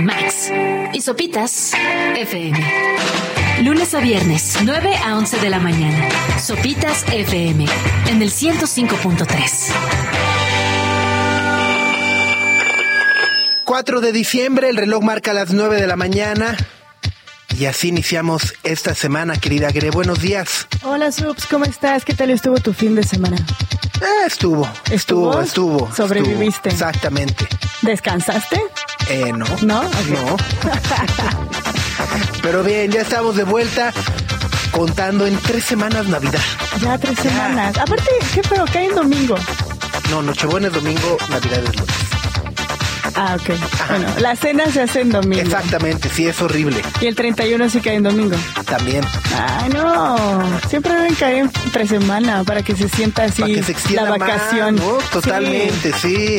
Max. Y Sopitas FM. Lunes a viernes, 9 a 11 de la mañana. Sopitas FM. En el 105.3. 4 de diciembre, el reloj marca las 9 de la mañana. Y así iniciamos esta semana, querida Gre. Buenos días. Hola, Subs, ¿cómo estás? ¿Qué tal estuvo tu fin de semana? Eh, estuvo, estuvo, estuvo. ¿Sobreviviste? estuvo. Exactamente. ¿Descansaste? Eh, no. ¿No? No. Pero bien, ya estamos de vuelta contando en tres semanas Navidad. Ya tres semanas. Aparte, qué que hay en domingo. No, Nochebuena es domingo, Navidad es lunes. Ah, ok. Bueno, la cena se hace en domingo. Exactamente, sí, es horrible. Y el 31 sí cae en domingo. También. Ay, no. Siempre deben caer en tres semana para que se sienta así Para que se extienda la vacación. más, ¿no? Totalmente, sí.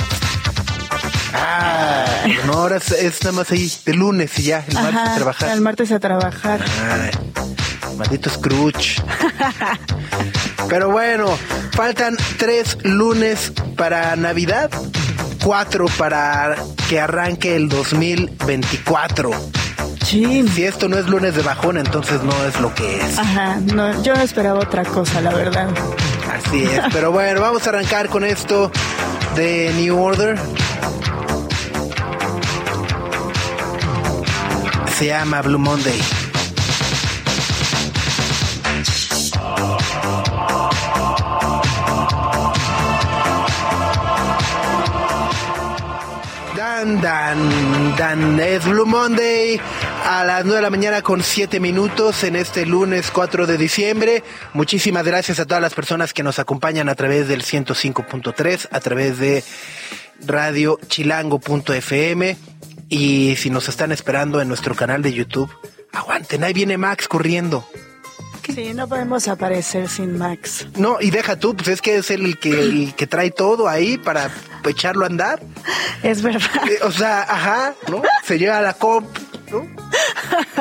Ah, no, ahora es, es nada más ahí de lunes y ya, el martes a trabajar. El martes a trabajar. Ay, maldito Scrooge. Pero bueno, faltan tres lunes para Navidad, cuatro para que arranque el 2024. Chin. Si esto no es lunes de bajón, entonces no es lo que es. Ajá, no, yo no esperaba otra cosa, la verdad. Así es. Pero bueno, vamos a arrancar con esto de New Order. Se llama Blue Monday. Dan, dan, dan. Es Blue Monday a las 9 de la mañana con 7 minutos en este lunes 4 de diciembre. Muchísimas gracias a todas las personas que nos acompañan a través del 105.3, a través de radio chilango.fm y si nos están esperando en nuestro canal de YouTube, aguanten, ahí viene Max corriendo. Sí, no podemos aparecer sin Max. No, y deja tú, pues es que es el que, el que trae todo ahí para echarlo a andar. Es verdad. Eh, O sea, ajá, ¿no? Se lleva la comp, ¿no?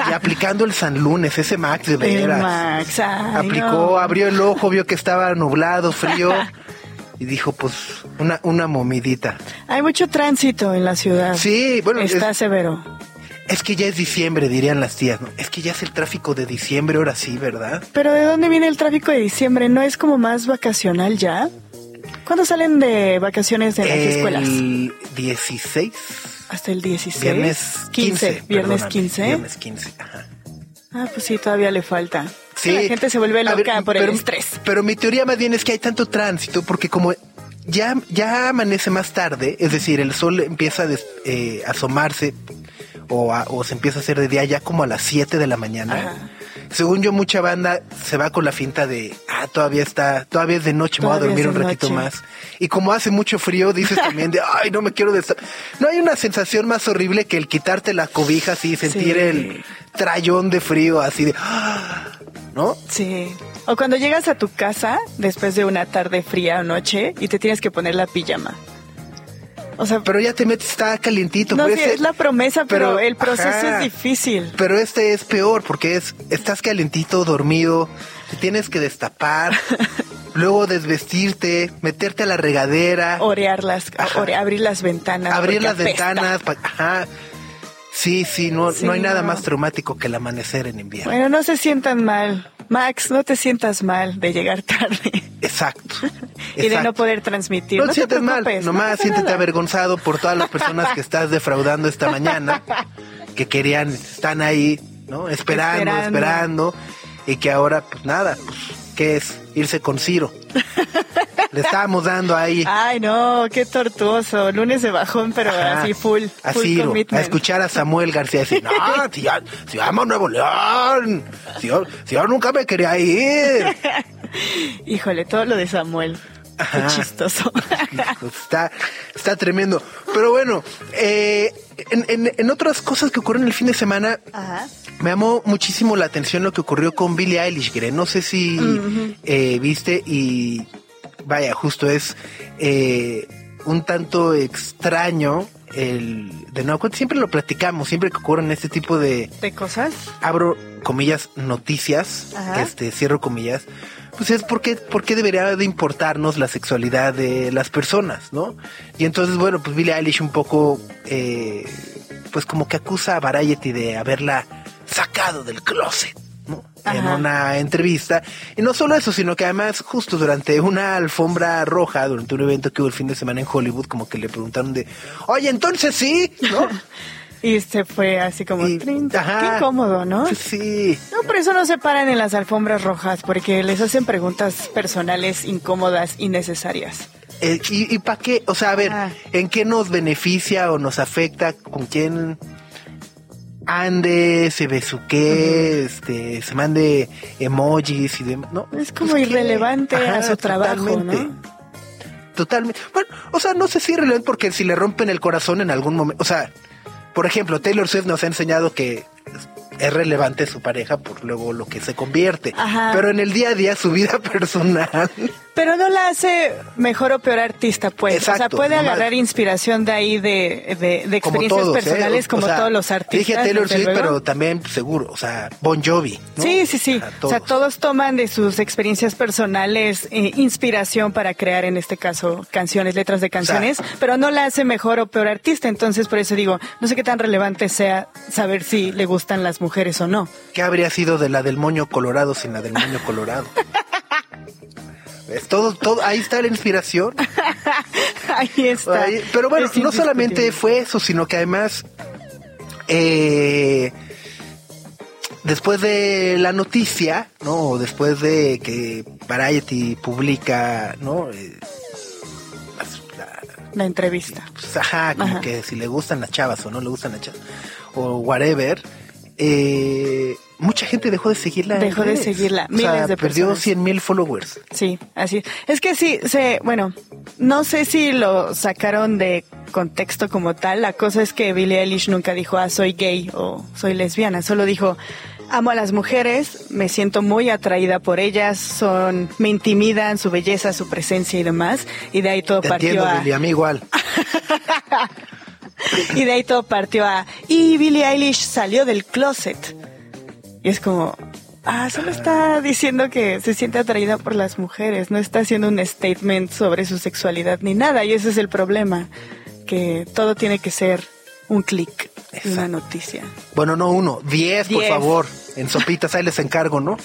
Y aplicando el San Lunes, ese Max de El veras. Max, ay, Aplicó, no. abrió el ojo, vio que estaba nublado, frío. Y dijo, pues, una, una momidita. Hay mucho tránsito en la ciudad. Sí, bueno, Está es- severo. Es que ya es diciembre, dirían las tías, ¿no? Es que ya es el tráfico de diciembre, ahora sí, ¿verdad? Pero ¿de dónde viene el tráfico de diciembre? ¿No es como más vacacional ya? ¿Cuándo salen de vacaciones de las escuelas? El 16. Hasta el 16. Viernes 15. Viernes perdóname, 15. Viernes 15, ajá. Ah, pues sí, todavía le falta. Sí. La gente se vuelve loca ver, por pero, el estrés. Pero mi teoría más bien es que hay tanto tránsito porque como ya, ya amanece más tarde, es decir, el sol empieza a des- eh, asomarse o, a- o se empieza a hacer de día ya como a las 7 de la mañana. Ajá. Según yo, mucha banda se va con la finta de, ah, todavía está, todavía es de noche, me voy a dormir un ratito noche. más. Y como hace mucho frío, dices también de, ay, no me quiero desta-". No hay una sensación más horrible que el quitarte la cobija así y sentir Sí. el trayón de frío así de, "Ah", ¿no? Sí. O cuando llegas a tu casa después de una tarde fría o noche y te tienes que poner la pijama. O sea, Pero ya te metes, está calientito. no sí, es la promesa, pero, pero, el proceso ajá. es difícil. Pero este es peor porque es, estás calientito, dormido, te tienes que destapar, luego desvestirte, meterte a la regadera, Orear las, ore- abrir las ventanas. abrir las apesta. ventanas, pa- ajá. Sí, sí, no, Sí, no hay nada no. más traumático que el amanecer en invierno. Bueno, no se sientan mal. Max, no te sientas mal de llegar tarde Exacto. y de no poder transmitir. No No, te sientas mal, no nomás pasa siéntete nada. avergonzado por todas las personas que estás defraudando esta mañana, que querían, están ahí, ¿no? Esperando, Esperando. esperando, y que ahora, pues nada, pues, ¿qué es? Irse con Ciro. Le estábamos dando ahí Ay, no, qué tortuoso. Lunes de bajón, pero ajá, así full. a full Ciro, a escuchar a Samuel García decir, no, si, si llama Nuevo León, si yo, si yo nunca me quería ir. Híjole, todo lo de Samuel. Ajá. Qué chistoso. Está, está tremendo. Pero bueno, eh, en, en- en otras cosas que ocurren el fin de semana, Ajá. me llamó muchísimo la atención lo que ocurrió con Billie Eilish, Gre. No sé si eh, viste y vaya, justo es eh, un tanto extraño el de nuevo siempre lo platicamos, siempre que ocurren este tipo de ¿De cosas? abro comillas noticias, Ajá. este cierro comillas, pues es porque porque debería de importarnos la sexualidad de las personas, ¿no? Y entonces bueno, pues Billie Eilish un poco eh, pues como que acusa a Variety de haberla sacado del closet. En una entrevista. Y no solo eso, sino que además justo durante una alfombra roja, durante un evento que hubo el fin de semana en Hollywood, como que le preguntaron de, oye, entonces sí, ¿no? Y se fue así como, Y- ajá. qué incómodo, ¿no? Sí. No, por eso no se paran en las alfombras rojas, porque les hacen preguntas personales incómodas y necesarias. Eh, ¿Y, y para qué? O sea, a ver, Ah. ¿en qué nos beneficia o nos afecta? ¿Con quién ande, se besuque, este, se mande emojis y demás? No, Es como pues, ¿qué? irrelevante a su trabajo, totalmente. ¿no? Totalmente. Bueno, o sea, no sé si irrelevante porque si le rompen el corazón en algún momento, o sea, por ejemplo, Taylor Swift nos ha enseñado que es relevante su pareja por luego lo que se convierte. Ajá. Pero en el día a día su vida personal Pero no la hace mejor o peor artista, pues. o sea, Exacto, puede agarrar inspiración de ahí de, de, de como experiencias ¿eh? personales, O como sea, todos los artistas. Dije Taylor Swift, luego. pero también pues, seguro, o sea, Bon Jovi. ¿no? Sí, sí, sí. O sea, todos toman de sus experiencias personales eh, inspiración para crear, en este caso, canciones, letras de canciones, pero no la hace mejor o peor artista. Entonces, por eso digo, no sé qué tan relevante sea saber si le gustan las mujeres o no. ¿Qué habría sido de la del moño colorado sin la del moño colorado? Todo, todo, ahí está la inspiración. Ahí está. Ahí- pero bueno, Es no solamente fue eso, sino que además, eh, después de la noticia, ¿no? Después de que Variety publica, ¿no? Eh, la- La entrevista. pues, ajá, como Ajá. que si le gustan las chavas o no le gustan las chavas, o whatever, eh, mucha gente dejó de seguirla. Dejó de seguirla, O sea, miles de perdió personas. 100 mil followers. Sí, así es. Es que sí, se, bueno, no sé si lo sacaron de contexto como tal. La cosa es que Billie Eilish nunca dijo, ah, soy gay o soy lesbiana. Solo dijo, amo a las mujeres, me siento muy atraída por ellas, son, me intimidan su belleza, su presencia y demás. Y de ahí todo Te partió entiendo, a, Billy, a mí igual. y de ahí todo partió a, y Billie Eilish salió del closet. Y es como, ah, solo está diciendo que se siente atraída por las mujeres, no está haciendo un statement sobre su sexualidad ni nada, y ese es el problema, que todo tiene que ser un clic una noticia. Bueno, no uno, 10, por Diez. favor. En sopitas, ahí les encargo, ¿no?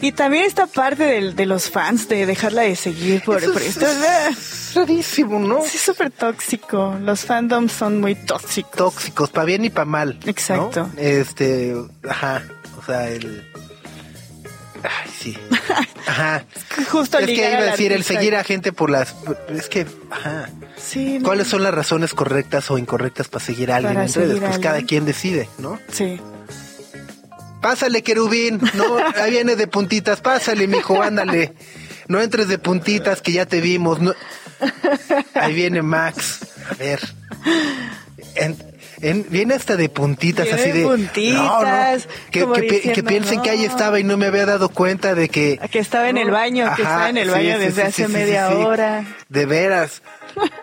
Y también esta parte del- de los fans de dejarla de seguir por, Eso por es- esto. es rarísimo, ¿no? Sí, es súper tóxico. Los fandoms son muy tóxicos. Tóxicos, para bien y para mal. ¿no? Exacto. Este, ajá, o sea, el... Ay, sí. Ajá. Justo es que iba a decir, el seguir a gente por las... Es que, ajá. Sí, no. ¿Cuáles son las razones correctas o incorrectas para seguir a alguien Para en redes? Pues cada quien decide, ¿no? Sí. Pásale, querubín. No, ahí viene de puntitas. Pásale, mijo, ándale. No entres de puntitas que ya te vimos. No. Ahí viene Max. A ver. En- en- viene hasta de puntitas, Viene así de de. puntitas, Que, como que pi- diciendo, que piensen que ahí no. estaba y no me había dado cuenta de que. Que estaba en el baño, que estaba en el sí, baño sí, desde sí, hace media sí, sí. hora. De veras.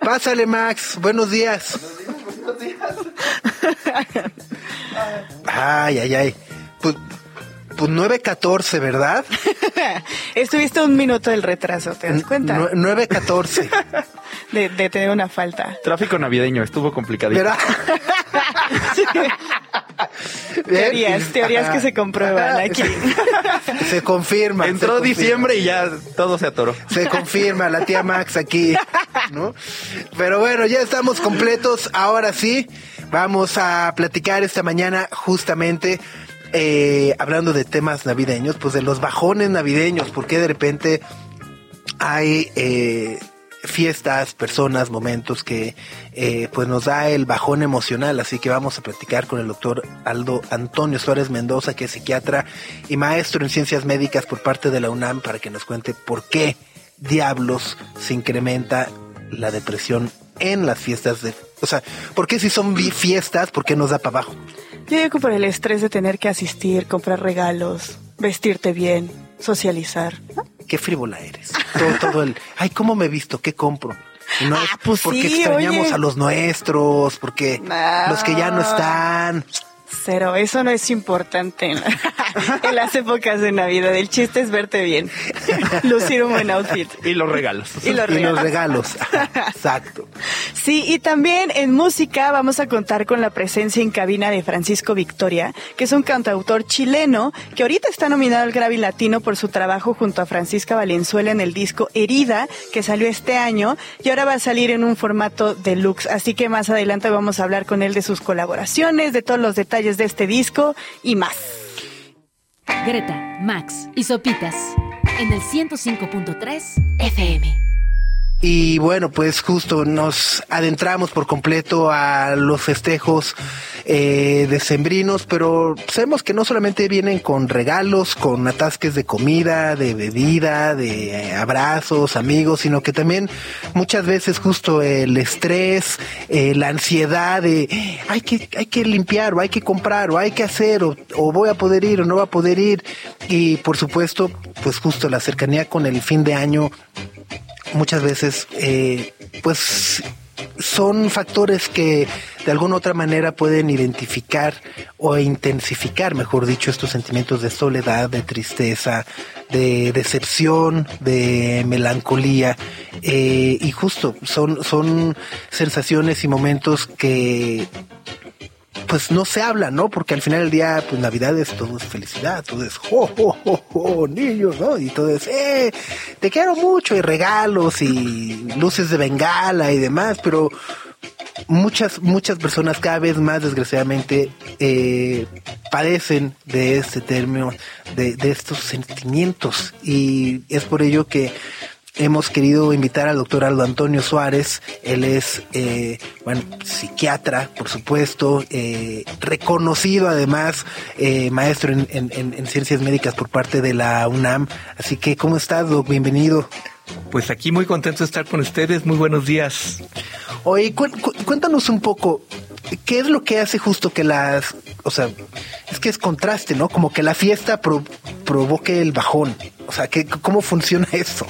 Pásale, Max. Buenos días. Ay, ay, ay. Pues, pues 9.14, ¿verdad? Estuviste un minuto del retraso, ¿te das cuenta? Nue- 9.14. De, de tener una falta. Tráfico navideño, estuvo complicadito. ¿Verdad? Teorías, teorías que se comprueban aquí. Se, se confirma. Entró se confirma. diciembre y ya todo se atoró. Se confirma la tía Max aquí, ¿no? Pero bueno, ya estamos completos. Ahora sí, vamos a platicar esta mañana justamente eh, hablando de temas navideños, pues de los bajones navideños, porque de repente hay eh, fiestas, personas, momentos que eh, pues nos da el bajón emocional, así que vamos a platicar con el doctor Aldo Antonio Suárez Mendoza, que es psiquiatra y maestro en ciencias médicas por parte de la UNAM, para que nos cuente por qué diablos se incrementa la depresión en las fiestas de, o sea, ¿por qué si son fiestas, por qué nos da para abajo? Yo digo que por el estrés de tener que asistir, comprar regalos, vestirte bien, socializar. ¿no? Qué frívola eres. Todo, todo el, ay, ¿cómo me he visto? ¿Qué compro? No Ah, es pues porque sí, extrañamos oye. a los nuestros, porque los que ya no están. Cero, eso no es importante. en las épocas de Navidad. El chiste es verte bien, lucir un buen outfit. Y los regalos. Y los Y regalos. los regalos. Exacto. Sí, y también en música vamos a contar con la presencia en cabina de Francisco Victoria, que es un cantautor chileno que ahorita está nominado al Grammy Latino por su trabajo junto a Francisca Valenzuela en el disco Herida, que salió este año y ahora va a salir en un formato deluxe. Así que más adelante vamos a hablar con él de sus colaboraciones, de todos los detalles de este disco y más. Greta, Max y Sopitas en el 105.3 FM. Y bueno, pues justo nos adentramos por completo a los festejos eh, decembrinos, pero sabemos que no solamente vienen con regalos, con atasques de comida, de bebida, de eh, abrazos, amigos, sino que también muchas veces justo el estrés, eh, la ansiedad de "Eh, hay que, hay que limpiar o hay que comprar o hay que hacer o, o voy a poder ir o no voy a poder ir. Y por supuesto, pues justo la cercanía con el fin de año muchas veces, eh, pues son factores que de alguna u otra manera pueden identificar o intensificar, mejor dicho, estos sentimientos de soledad, de tristeza, de decepción, de melancolía. eh, y justo son, son sensaciones y momentos que pues no se habla, ¿no? Porque al final del día, pues Navidad es todo es felicidad, todo es jo, niños, ¿no? Y todo es, eh, te quiero mucho, y regalos y luces de bengala y demás, pero muchas, muchas personas cada vez más desgraciadamente eh, padecen de este término, de, de estos sentimientos. Y es por ello que hemos querido invitar al doctor Aldo Antonio Suárez. Él es, eh, bueno, psiquiatra, por supuesto, eh, reconocido además, eh, maestro en, en- en- en ciencias médicas por parte de la UNAM. Así que, ¿cómo estás, Doc? Bienvenido. Pues aquí muy contento de estar con ustedes. Muy buenos días. Oye, cu- cu- cuéntanos un poco, ¿qué es lo que hace justo que las, o sea, es que es contraste, ¿no? Como que la fiesta pro- provoque el bajón. O sea, ¿qué, ¿cómo funciona eso?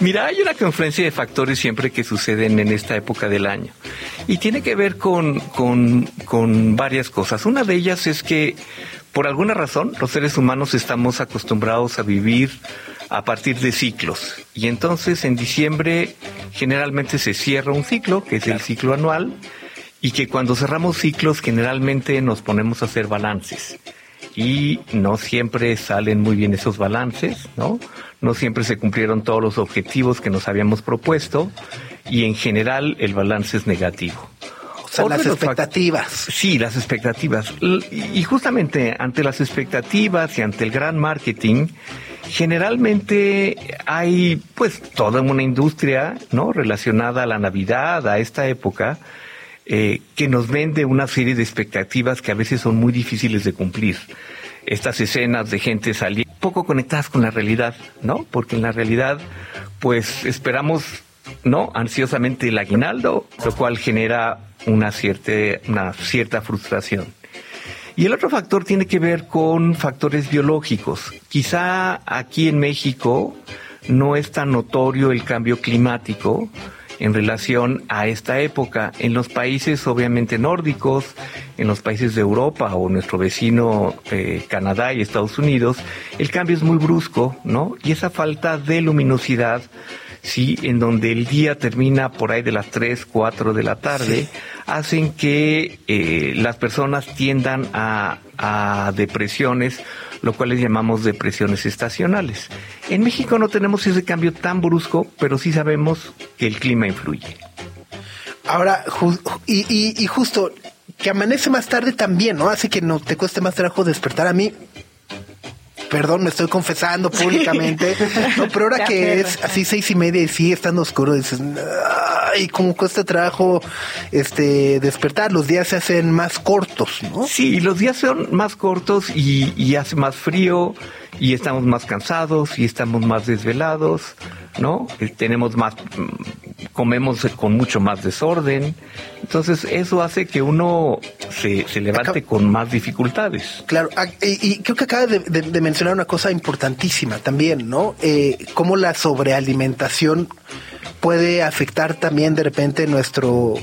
Mira, hay una confluencia de factores siempre que suceden en esta época del año. Y tiene que ver con, con, con varias cosas. Una de ellas es que, por alguna razón, los seres humanos estamos acostumbrados a vivir a partir de ciclos. Y entonces en diciembre generalmente se cierra un ciclo, que es el ciclo anual, y que cuando cerramos ciclos generalmente nos ponemos a hacer balances. Y no siempre salen muy bien esos balances, ¿no? No siempre se cumplieron todos los objetivos que nos habíamos propuesto y en general el balance es negativo. O sea, Otro las expectativas. Sí, las expectativas. Y justamente ante las expectativas y ante el gran marketing, generalmente hay pues toda una industria, ¿no? Relacionada a la Navidad, a esta época, eh, que nos vende una serie de expectativas que a veces son muy difíciles de cumplir. Estas escenas de gente saliendo poco conectadas con la realidad, ¿no? Porque en la realidad, pues esperamos, ¿no? Ansiosamente el aguinaldo, lo cual genera una cierta, una cierta frustración. Y el otro factor tiene que ver con factores biológicos. Quizá aquí en México no es tan notorio el cambio climático en relación a esta época. En los países obviamente nórdicos, en los países de Europa o nuestro vecino eh, Canadá y Estados Unidos, el cambio es muy brusco, ¿no? Y esa falta de luminosidad, sí, en donde el día termina por ahí de las 3, 4 de la tarde, hacen que eh, las personas tiendan a, a depresiones, lo cual les llamamos depresiones estacionales. En México no tenemos ese cambio tan brusco, pero sí sabemos que el clima influye. Ahora, ju- y, y, y justo, que amanece más tarde también, ¿no? Hace que no te cueste más trabajo despertar a mí. Perdón, me estoy confesando públicamente. No, pero ahora que es así seis y media y sigue estando oscuro, dices, ay, cómo cuesta trabajo este despertar. Los días se hacen más cortos, ¿no? Sí, los días son más cortos y, y hace más frío y estamos más cansados y estamos más desvelados, ¿no? Eh, Tenemos más, mm, comemos con mucho más desorden. Entonces eso hace que uno se, se levante con más dificultades. Claro, ah, y, y creo que acabas de, de- de mencionar una cosa importantísima también, ¿no? Eh, cómo la sobrealimentación puede afectar también de repente nuestro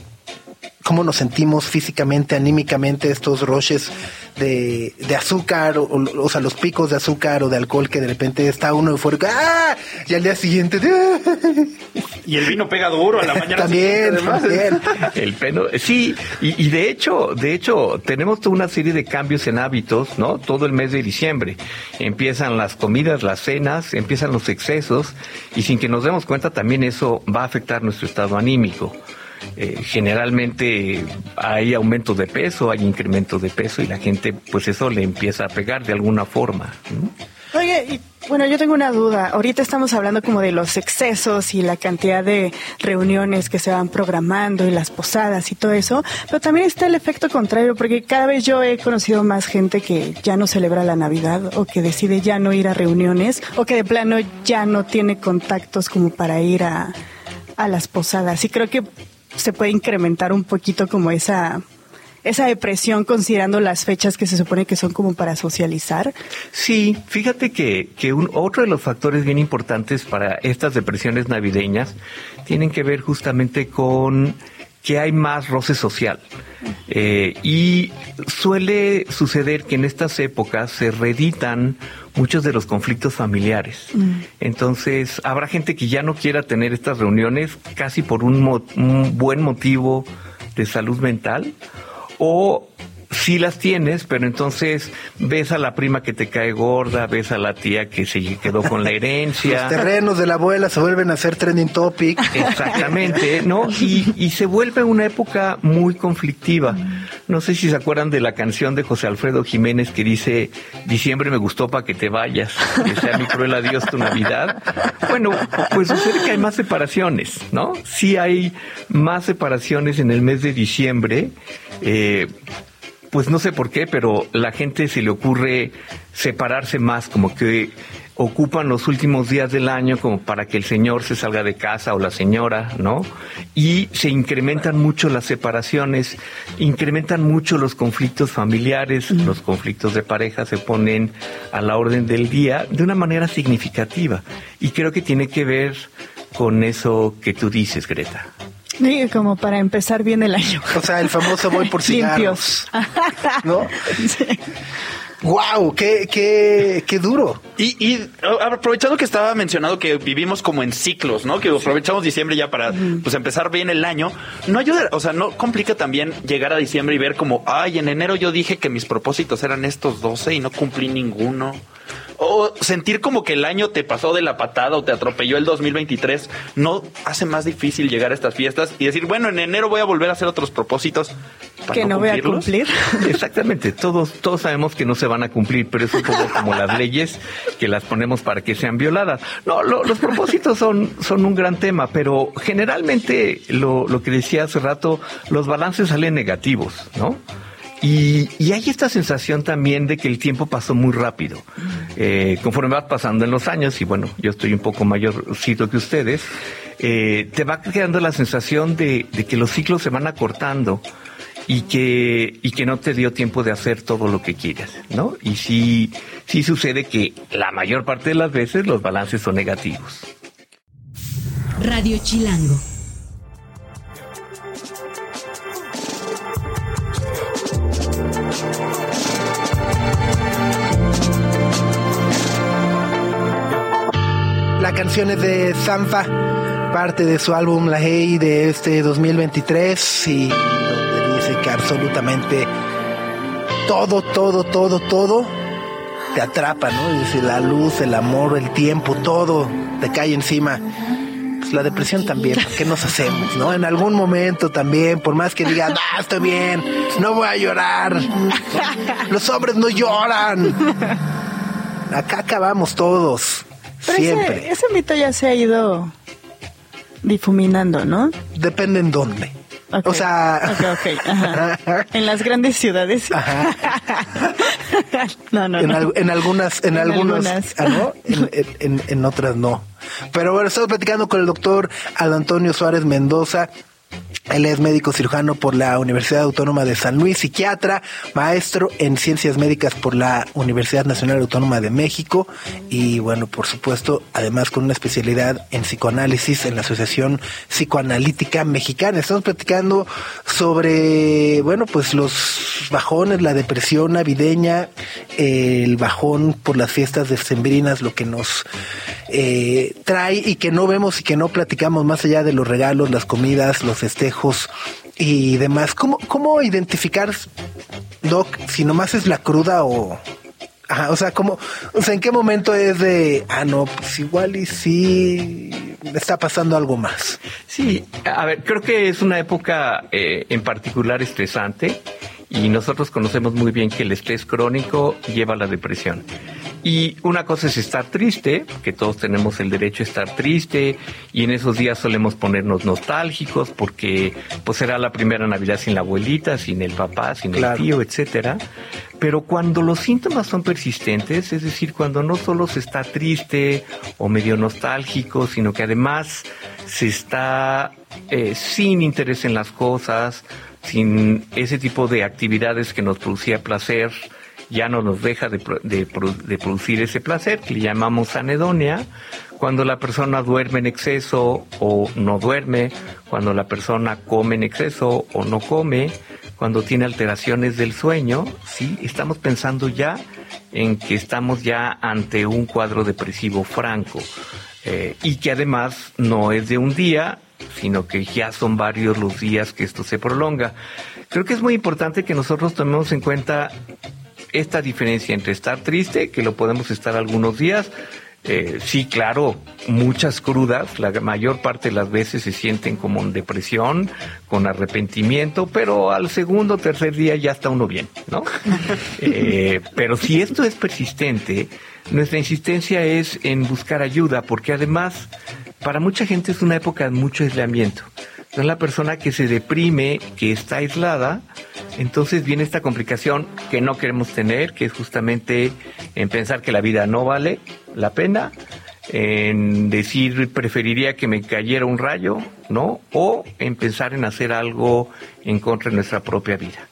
cómo nos sentimos físicamente, anímicamente, estos roches de, de azúcar, o, o, sea, los picos de azúcar o de alcohol que de repente está uno eufórico, ¡ah! Y al día siguiente, y el vino pega duro a la mañana. también, también. El peno, sí, y, y, de hecho, de hecho, tenemos toda una serie de cambios en hábitos, ¿no? Todo el mes de diciembre. Empiezan las comidas, las cenas, empiezan los excesos, y sin que nos demos cuenta también eso va a afectar nuestro estado anímico. Eh, generalmente hay aumento de peso, hay incremento de peso y la gente pues eso le empieza a pegar de alguna forma. Oye, y, bueno, yo tengo una duda. Ahorita estamos hablando como de los excesos y la cantidad de reuniones que se van programando y las posadas y todo eso, pero también está el efecto contrario, porque cada vez yo he conocido más gente que ya no celebra la Navidad o que decide ya no ir a reuniones o que de plano ya no tiene contactos como para ir a, a las posadas. Y creo que se puede incrementar un poquito como esa esa depresión considerando las fechas que se supone que son como para socializar? Sí, fíjate que, que un, otro de los factores bien importantes para estas depresiones navideñas tienen que ver justamente con que hay más roce social. Eh, y suele suceder que en estas épocas se reeditan muchos de los conflictos familiares. Mm. Entonces, habrá gente que ya no quiera tener estas reuniones casi por un, mo un buen motivo de salud mental o sí las tienes, pero entonces ves a la prima que te cae gorda, ves a la tía que se quedó con la herencia. Los terrenos de la abuela se vuelven a ser trending topic. Exactamente, ¿no? Y, y se vuelve una época muy conflictiva. No sé si se acuerdan de la canción de José Alfredo Jiménez que dice, diciembre me gustó para que te vayas, que sea mi cruel adiós tu Navidad. Bueno, pues sucede que hay más separaciones, ¿no? Sí hay más separaciones en el mes de diciembre. Eh, pues no sé por qué, pero la gente se le ocurre separarse más, como que ocupan los últimos días del año como para que el señor se salga de casa o la señora, ¿no? Y se incrementan mucho las separaciones, incrementan mucho los conflictos familiares, mm. los conflictos de pareja se ponen a la orden del día de una manera significativa. Y creo que tiene que ver con eso que tú dices, Greta. Sí, como para empezar bien el año. O sea, el famoso voy por cigarros. Limpios. ¿No? Sí. ¡Wow! Qué, qué, qué duro! Y, y, aprovechando que estaba mencionado que vivimos como en ciclos, ¿no? Que aprovechamos diciembre ya para pues empezar bien el año. No ayuda, o sea, no complica también llegar a diciembre y ver como, ay, en enero yo dije que mis propósitos eran estos 12 y no cumplí ninguno o sentir como que el año te pasó de la patada o te atropelló el 2023, no hace más difícil llegar a estas fiestas y decir, bueno, en enero voy a volver a hacer otros propósitos. que no, no voy a cumplir. Exactamente, todos, todos sabemos que no se van a cumplir, pero es un poco como las leyes que las ponemos para que sean violadas. No, lo, los propósitos son, son un gran tema, pero generalmente lo, lo que decía hace rato, los balances salen negativos, ¿no? Y, hay esta sensación también de que el tiempo pasó muy rápido. Eh, conforme va pasando en los años, y bueno, yo estoy un poco mayorcito que ustedes, eh, te va quedando la sensación de, de, que los ciclos se van acortando y que, y que no te dio tiempo de hacer todo lo que quieras, ¿no? Y sí, sí sucede que la mayor parte de las veces los balances son negativos. Radio Chilango. La canción es de Sanfa, parte de su álbum La Hey de este 2023 y donde dice que absolutamente todo, todo, todo, todo te atrapa, ¿no? Dice la luz, el amor, el tiempo, todo te cae encima. Pues la depresión también, ¿qué nos hacemos, no? En algún momento también, por más que digan, ah, estoy bien, no voy a llorar. Los hombres no lloran. Acá acabamos todos. Pero Siempre. Ese, ese, mito ya se ha ido difuminando, ¿no? Depende en dónde. Okay. O sea, okay, okay. Ajá. en las grandes ciudades. Ajá. no, no, en, no. Al, en, algunas, en, en algunas, algunas. ¿ah, ¿no? En, en, otras no. Pero bueno, estamos platicando con el doctor Aldo Antonio Suárez Mendoza. Él es médico cirujano por la Universidad Autónoma de San Luis, psiquiatra, maestro en ciencias médicas por la Universidad Nacional Autónoma de México y bueno, por supuesto, además con una especialidad en psicoanálisis en la Asociación Psicoanalítica Mexicana. Estamos platicando sobre, bueno, pues los bajones, la depresión navideña, el bajón por las fiestas decembrinas, lo que nos eh, trae y que no vemos y que no platicamos más allá de los regalos, las comidas, los festejos y demás. ¿Cómo, cómo identificar, Doc, si nomás es la cruda o... Ajá, o sea, ¿cómo, o ¿en qué momento es de, ah, no, pues igual y sí está pasando algo más? Sí, a ver, creo que es una época eh, en particular estresante y nosotros conocemos muy bien que el estrés crónico lleva a la depresión. Y una cosa es estar triste, que todos tenemos el derecho a estar triste, y en esos días solemos ponernos nostálgicos porque pues será la primera Navidad sin la abuelita, sin el papá, sin el tío, etcétera. Pero cuando los síntomas son persistentes, es decir, cuando no solo se está triste o medio nostálgico, sino que además se está eh, sin interés en las cosas, sin ese tipo de actividades que nos producía placer, ya no nos deja de, producir ese placer, que le llamamos anedonia, cuando la persona duerme en exceso o no duerme, cuando la persona come en exceso o no come, cuando tiene alteraciones del sueño, sí, estamos pensando ya en que estamos ya ante un cuadro depresivo franco eh, y que además no es de un día, sino que ya son varios los días que esto se prolonga. Creo que es muy importante que nosotros tomemos en cuenta esta diferencia entre estar triste, que lo podemos estar algunos días, eh, sí, claro, muchas crudas, la mayor parte de las veces se sienten como en depresión, con arrepentimiento, pero al segundo o tercer día ya está uno bien, ¿no? Eh, pero si esto es persistente, nuestra insistencia es en buscar ayuda, porque además para mucha gente es una época de mucho aislamiento. Es la persona que se deprime, que está aislada, entonces viene esta complicación que no queremos tener, que es justamente en pensar que la vida no vale la pena, en decir preferiría que me cayera un rayo, ¿no? O en pensar en hacer algo en contra de nuestra propia vida.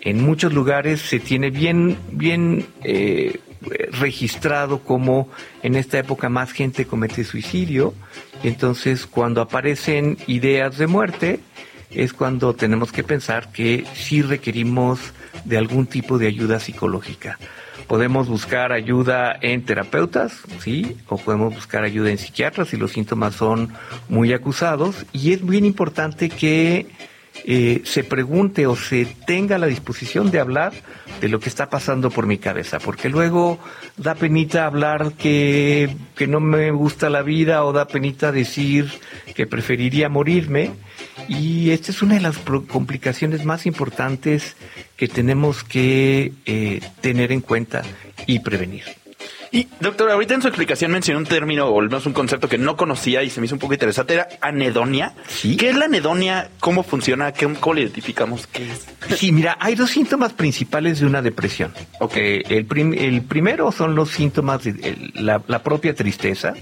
En muchos lugares se tiene bien, bien eh, registrado como en esta época más gente comete suicidio, entonces cuando aparecen ideas de muerte, es cuando tenemos que pensar que sí requerimos de algún tipo de ayuda psicológica. Podemos buscar ayuda en terapeutas, ¿sí? O podemos buscar ayuda en psiquiatras si los síntomas son muy acusados. Y es bien importante que eh, se pregunte o se tenga la disposición de hablar de lo que está pasando por mi cabeza, porque luego da penita hablar que, que no me gusta la vida o da penita decir que preferiría morirme y esta es una de las complicaciones más importantes que tenemos que eh, tener en cuenta y prevenir. Y doctor, ahorita en su explicación mencionó un término o al menos un concepto que no conocía y se me hizo un poco interesante, era anedonia. ¿Sí? ¿Qué es la anedonia? ¿Cómo funciona? ¿Cómo la identificamos? ¿Qué es? Sí, mira, hay dos síntomas principales de una depresión. Okay. el, el primero son los síntomas de la, la propia tristeza,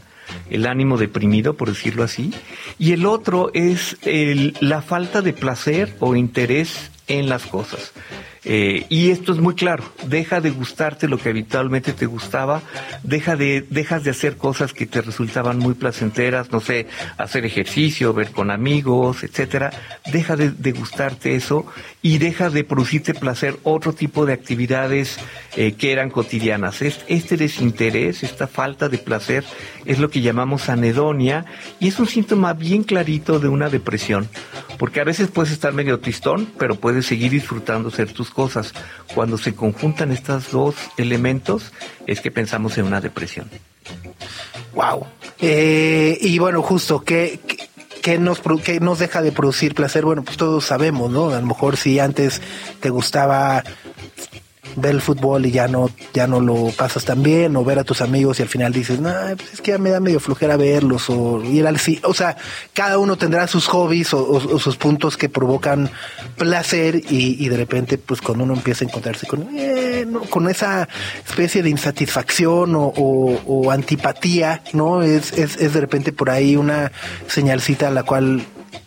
el ánimo deprimido, por decirlo así, y el otro es el, la falta de placer o interés en las cosas. Eh, y esto es muy claro, deja de gustarte lo que habitualmente te gustaba, deja de, dejas de hacer cosas que te resultaban muy placenteras, no sé, hacer ejercicio, ver con amigos, etcétera, deja de, gustarte eso y deja de producirte placer otro tipo de actividades eh, que eran cotidianas. Este desinterés, esta falta de placer, es lo que llamamos anedonia y es un síntoma bien clarito de una depresión, porque a veces puedes estar medio tristón, pero puedes seguir disfrutando ser tus cosas. Cuando se conjuntan estos dos elementos, es que pensamos en una depresión. Wow. Eh, y bueno, justo, ¿qué, qué, nos, ¿qué nos deja de producir placer? Bueno, pues todos sabemos, ¿no? A lo mejor si antes te gustaba ver el fútbol y ya no, ya no lo pasas tan bien, o ver a tus amigos y al final dices, no, pues es que ya me da medio flojera verlos, o ir al sí. O sea, cada uno tendrá sus hobbies o, sus puntos que provocan placer y, de repente, pues cuando uno empieza a encontrarse con, eh, con esa especie de insatisfacción o, antipatía, ¿no? Es, es, es de repente por ahí una señalcita a la cual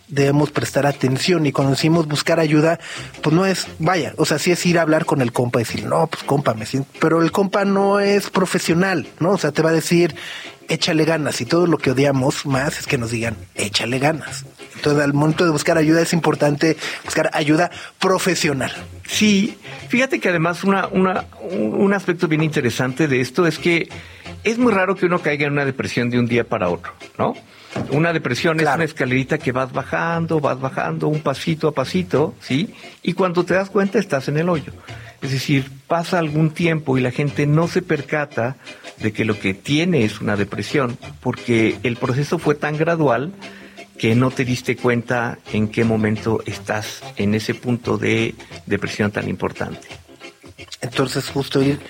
debemos prestar atención y cuando decimos buscar ayuda, pues no es, vaya, o sea, sí es ir a hablar con el compa y decir, no, pues compa, me siento, pero el compa no es profesional, ¿no? O sea, te va a decir, échale ganas y todo lo que odiamos más es que nos digan, échale ganas. Entonces, al momento de buscar ayuda es importante buscar ayuda profesional. Sí, fíjate que además una, una, un aspecto bien interesante de esto es que es muy raro que uno caiga en una depresión de un día para otro, ¿no? Una depresión es una escalerita que vas bajando, vas bajando un pasito a pasito, ¿sí? Y cuando te das cuenta estás en el hoyo. Es decir, pasa algún tiempo y la gente no se percata de que lo que tiene es una depresión, porque el proceso fue tan gradual que no te diste cuenta en qué momento estás en ese punto de depresión tan importante. Entonces, justo ir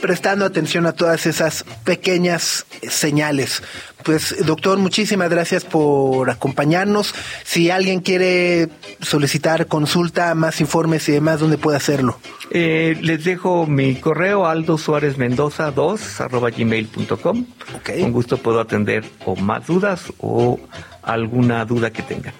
prestando atención a todas esas pequeñas señales. Pues, doctor, muchísimas gracias por acompañarnos. Si alguien quiere solicitar consulta, más informes y demás, ¿dónde puede hacerlo? Eh, les dejo mi correo aldo suárez mendoza 2 arroba gmail.com. Okay. Con gusto puedo atender o más dudas o alguna duda que tengan.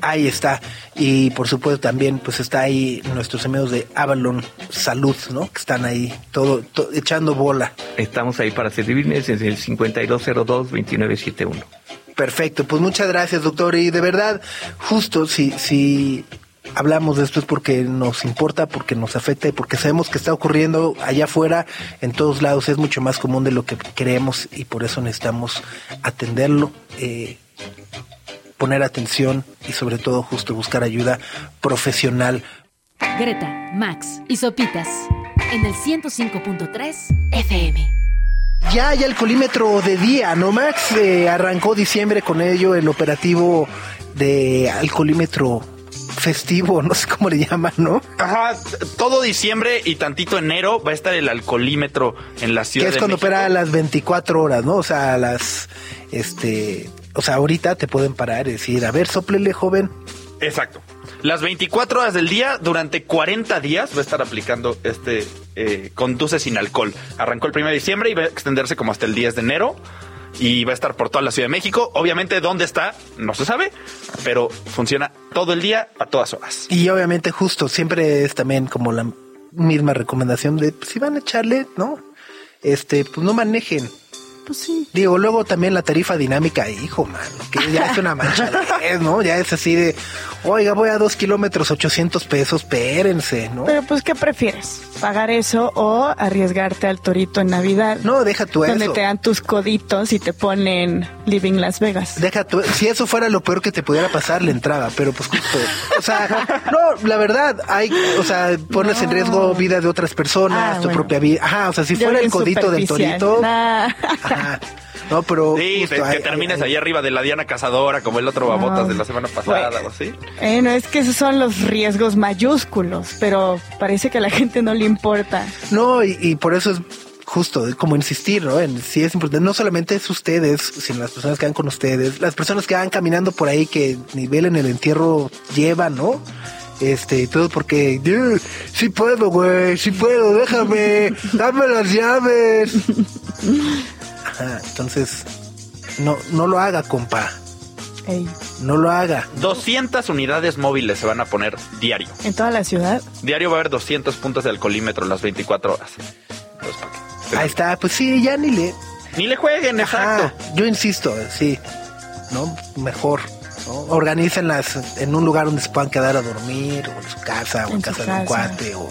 Ahí está. Y por supuesto también pues está ahí nuestros amigos de Avalon Salud, ¿no? Que están ahí todo, echando bola. Estamos ahí para servirles desde el 5202-2971. Perfecto, pues muchas gracias doctor y de verdad, justo si, si hablamos de esto es porque nos importa, porque nos afecta y porque sabemos que está ocurriendo allá afuera, en todos lados, es mucho más común de lo que creemos y por eso necesitamos atenderlo. Eh, poner atención y sobre todo justo buscar ayuda profesional. Greta, Max y Sopitas en el 105.3 FM. Ya hay alcoholímetro de día, ¿no, Max? Eh, arrancó diciembre con ello el operativo de alcoholímetro festivo, no sé cómo le llaman, ¿no? Ajá, todo diciembre y tantito enero va a estar el alcoholímetro en la ciudad. Que es cuando opera a las 24 horas, ¿no? O sea, a las, este, o sea, ahorita te pueden parar y decir, a ver, soplele, joven. Exacto. Las 24 horas del día, durante 40 días, va a estar aplicando este eh, Conduce sin alcohol. Arrancó el 1 de diciembre y va a extenderse como hasta el 10 de enero. Y va a estar por toda la Ciudad de México. Obviamente, ¿dónde está? No se sabe, pero funciona todo el día, a todas horas. Y obviamente, justo, siempre es también como la misma recomendación de pues, si van a echarle, ¿no? Este, pues no manejen pues sí. Digo, luego también la tarifa dinámica, hijo, mano, que ya es una mancha, ¿no? Ya es así de, oiga, voy a dos kilómetros, 800 pesos, espérense, ¿no? Pero pues, ¿qué prefieres? ¿Pagar eso o arriesgarte al torito en Navidad? No, deja tu eso. Donde te dan tus coditos y te ponen Living Las Vegas. Deja tu, si eso fuera lo peor que te pudiera pasar, la entrada, pero pues justo, o sea, no, la verdad, hay, o sea, pones en riesgo vida de otras personas, ah, tu propia vida. Ajá, o sea, si fuera el codito del torito. No, pero. Sí, que termines ahí arriba de la Diana Cazadora, como el otro babotas de la semana pasada, o así. Eh, no, es que esos son los riesgos mayúsculos, pero parece que a la gente no le importa. No, y, por eso es justo como insistir, ¿no? En si es importante, no solamente es ustedes, sino las personas que van con ustedes, las personas que van caminando por ahí que nivel en el entierro llevan, ¿no? Este, todo porque, sí puedo, güey, sí puedo, déjame, dame las llaves entonces, no, no lo haga, compa. No lo haga. 200 unidades móviles se van a poner diario. ¿En toda la ciudad? Diario va a haber 200 puntos de alcoholímetro las 24 horas. Ahí está, pues sí, ya ni le... Ni le jueguen, exacto. Yo insisto, sí, ¿no? Mejor. ¿no? Organícenlas en un lugar donde se puedan quedar a dormir, o en su casa, o en, casa, de un cuate, o,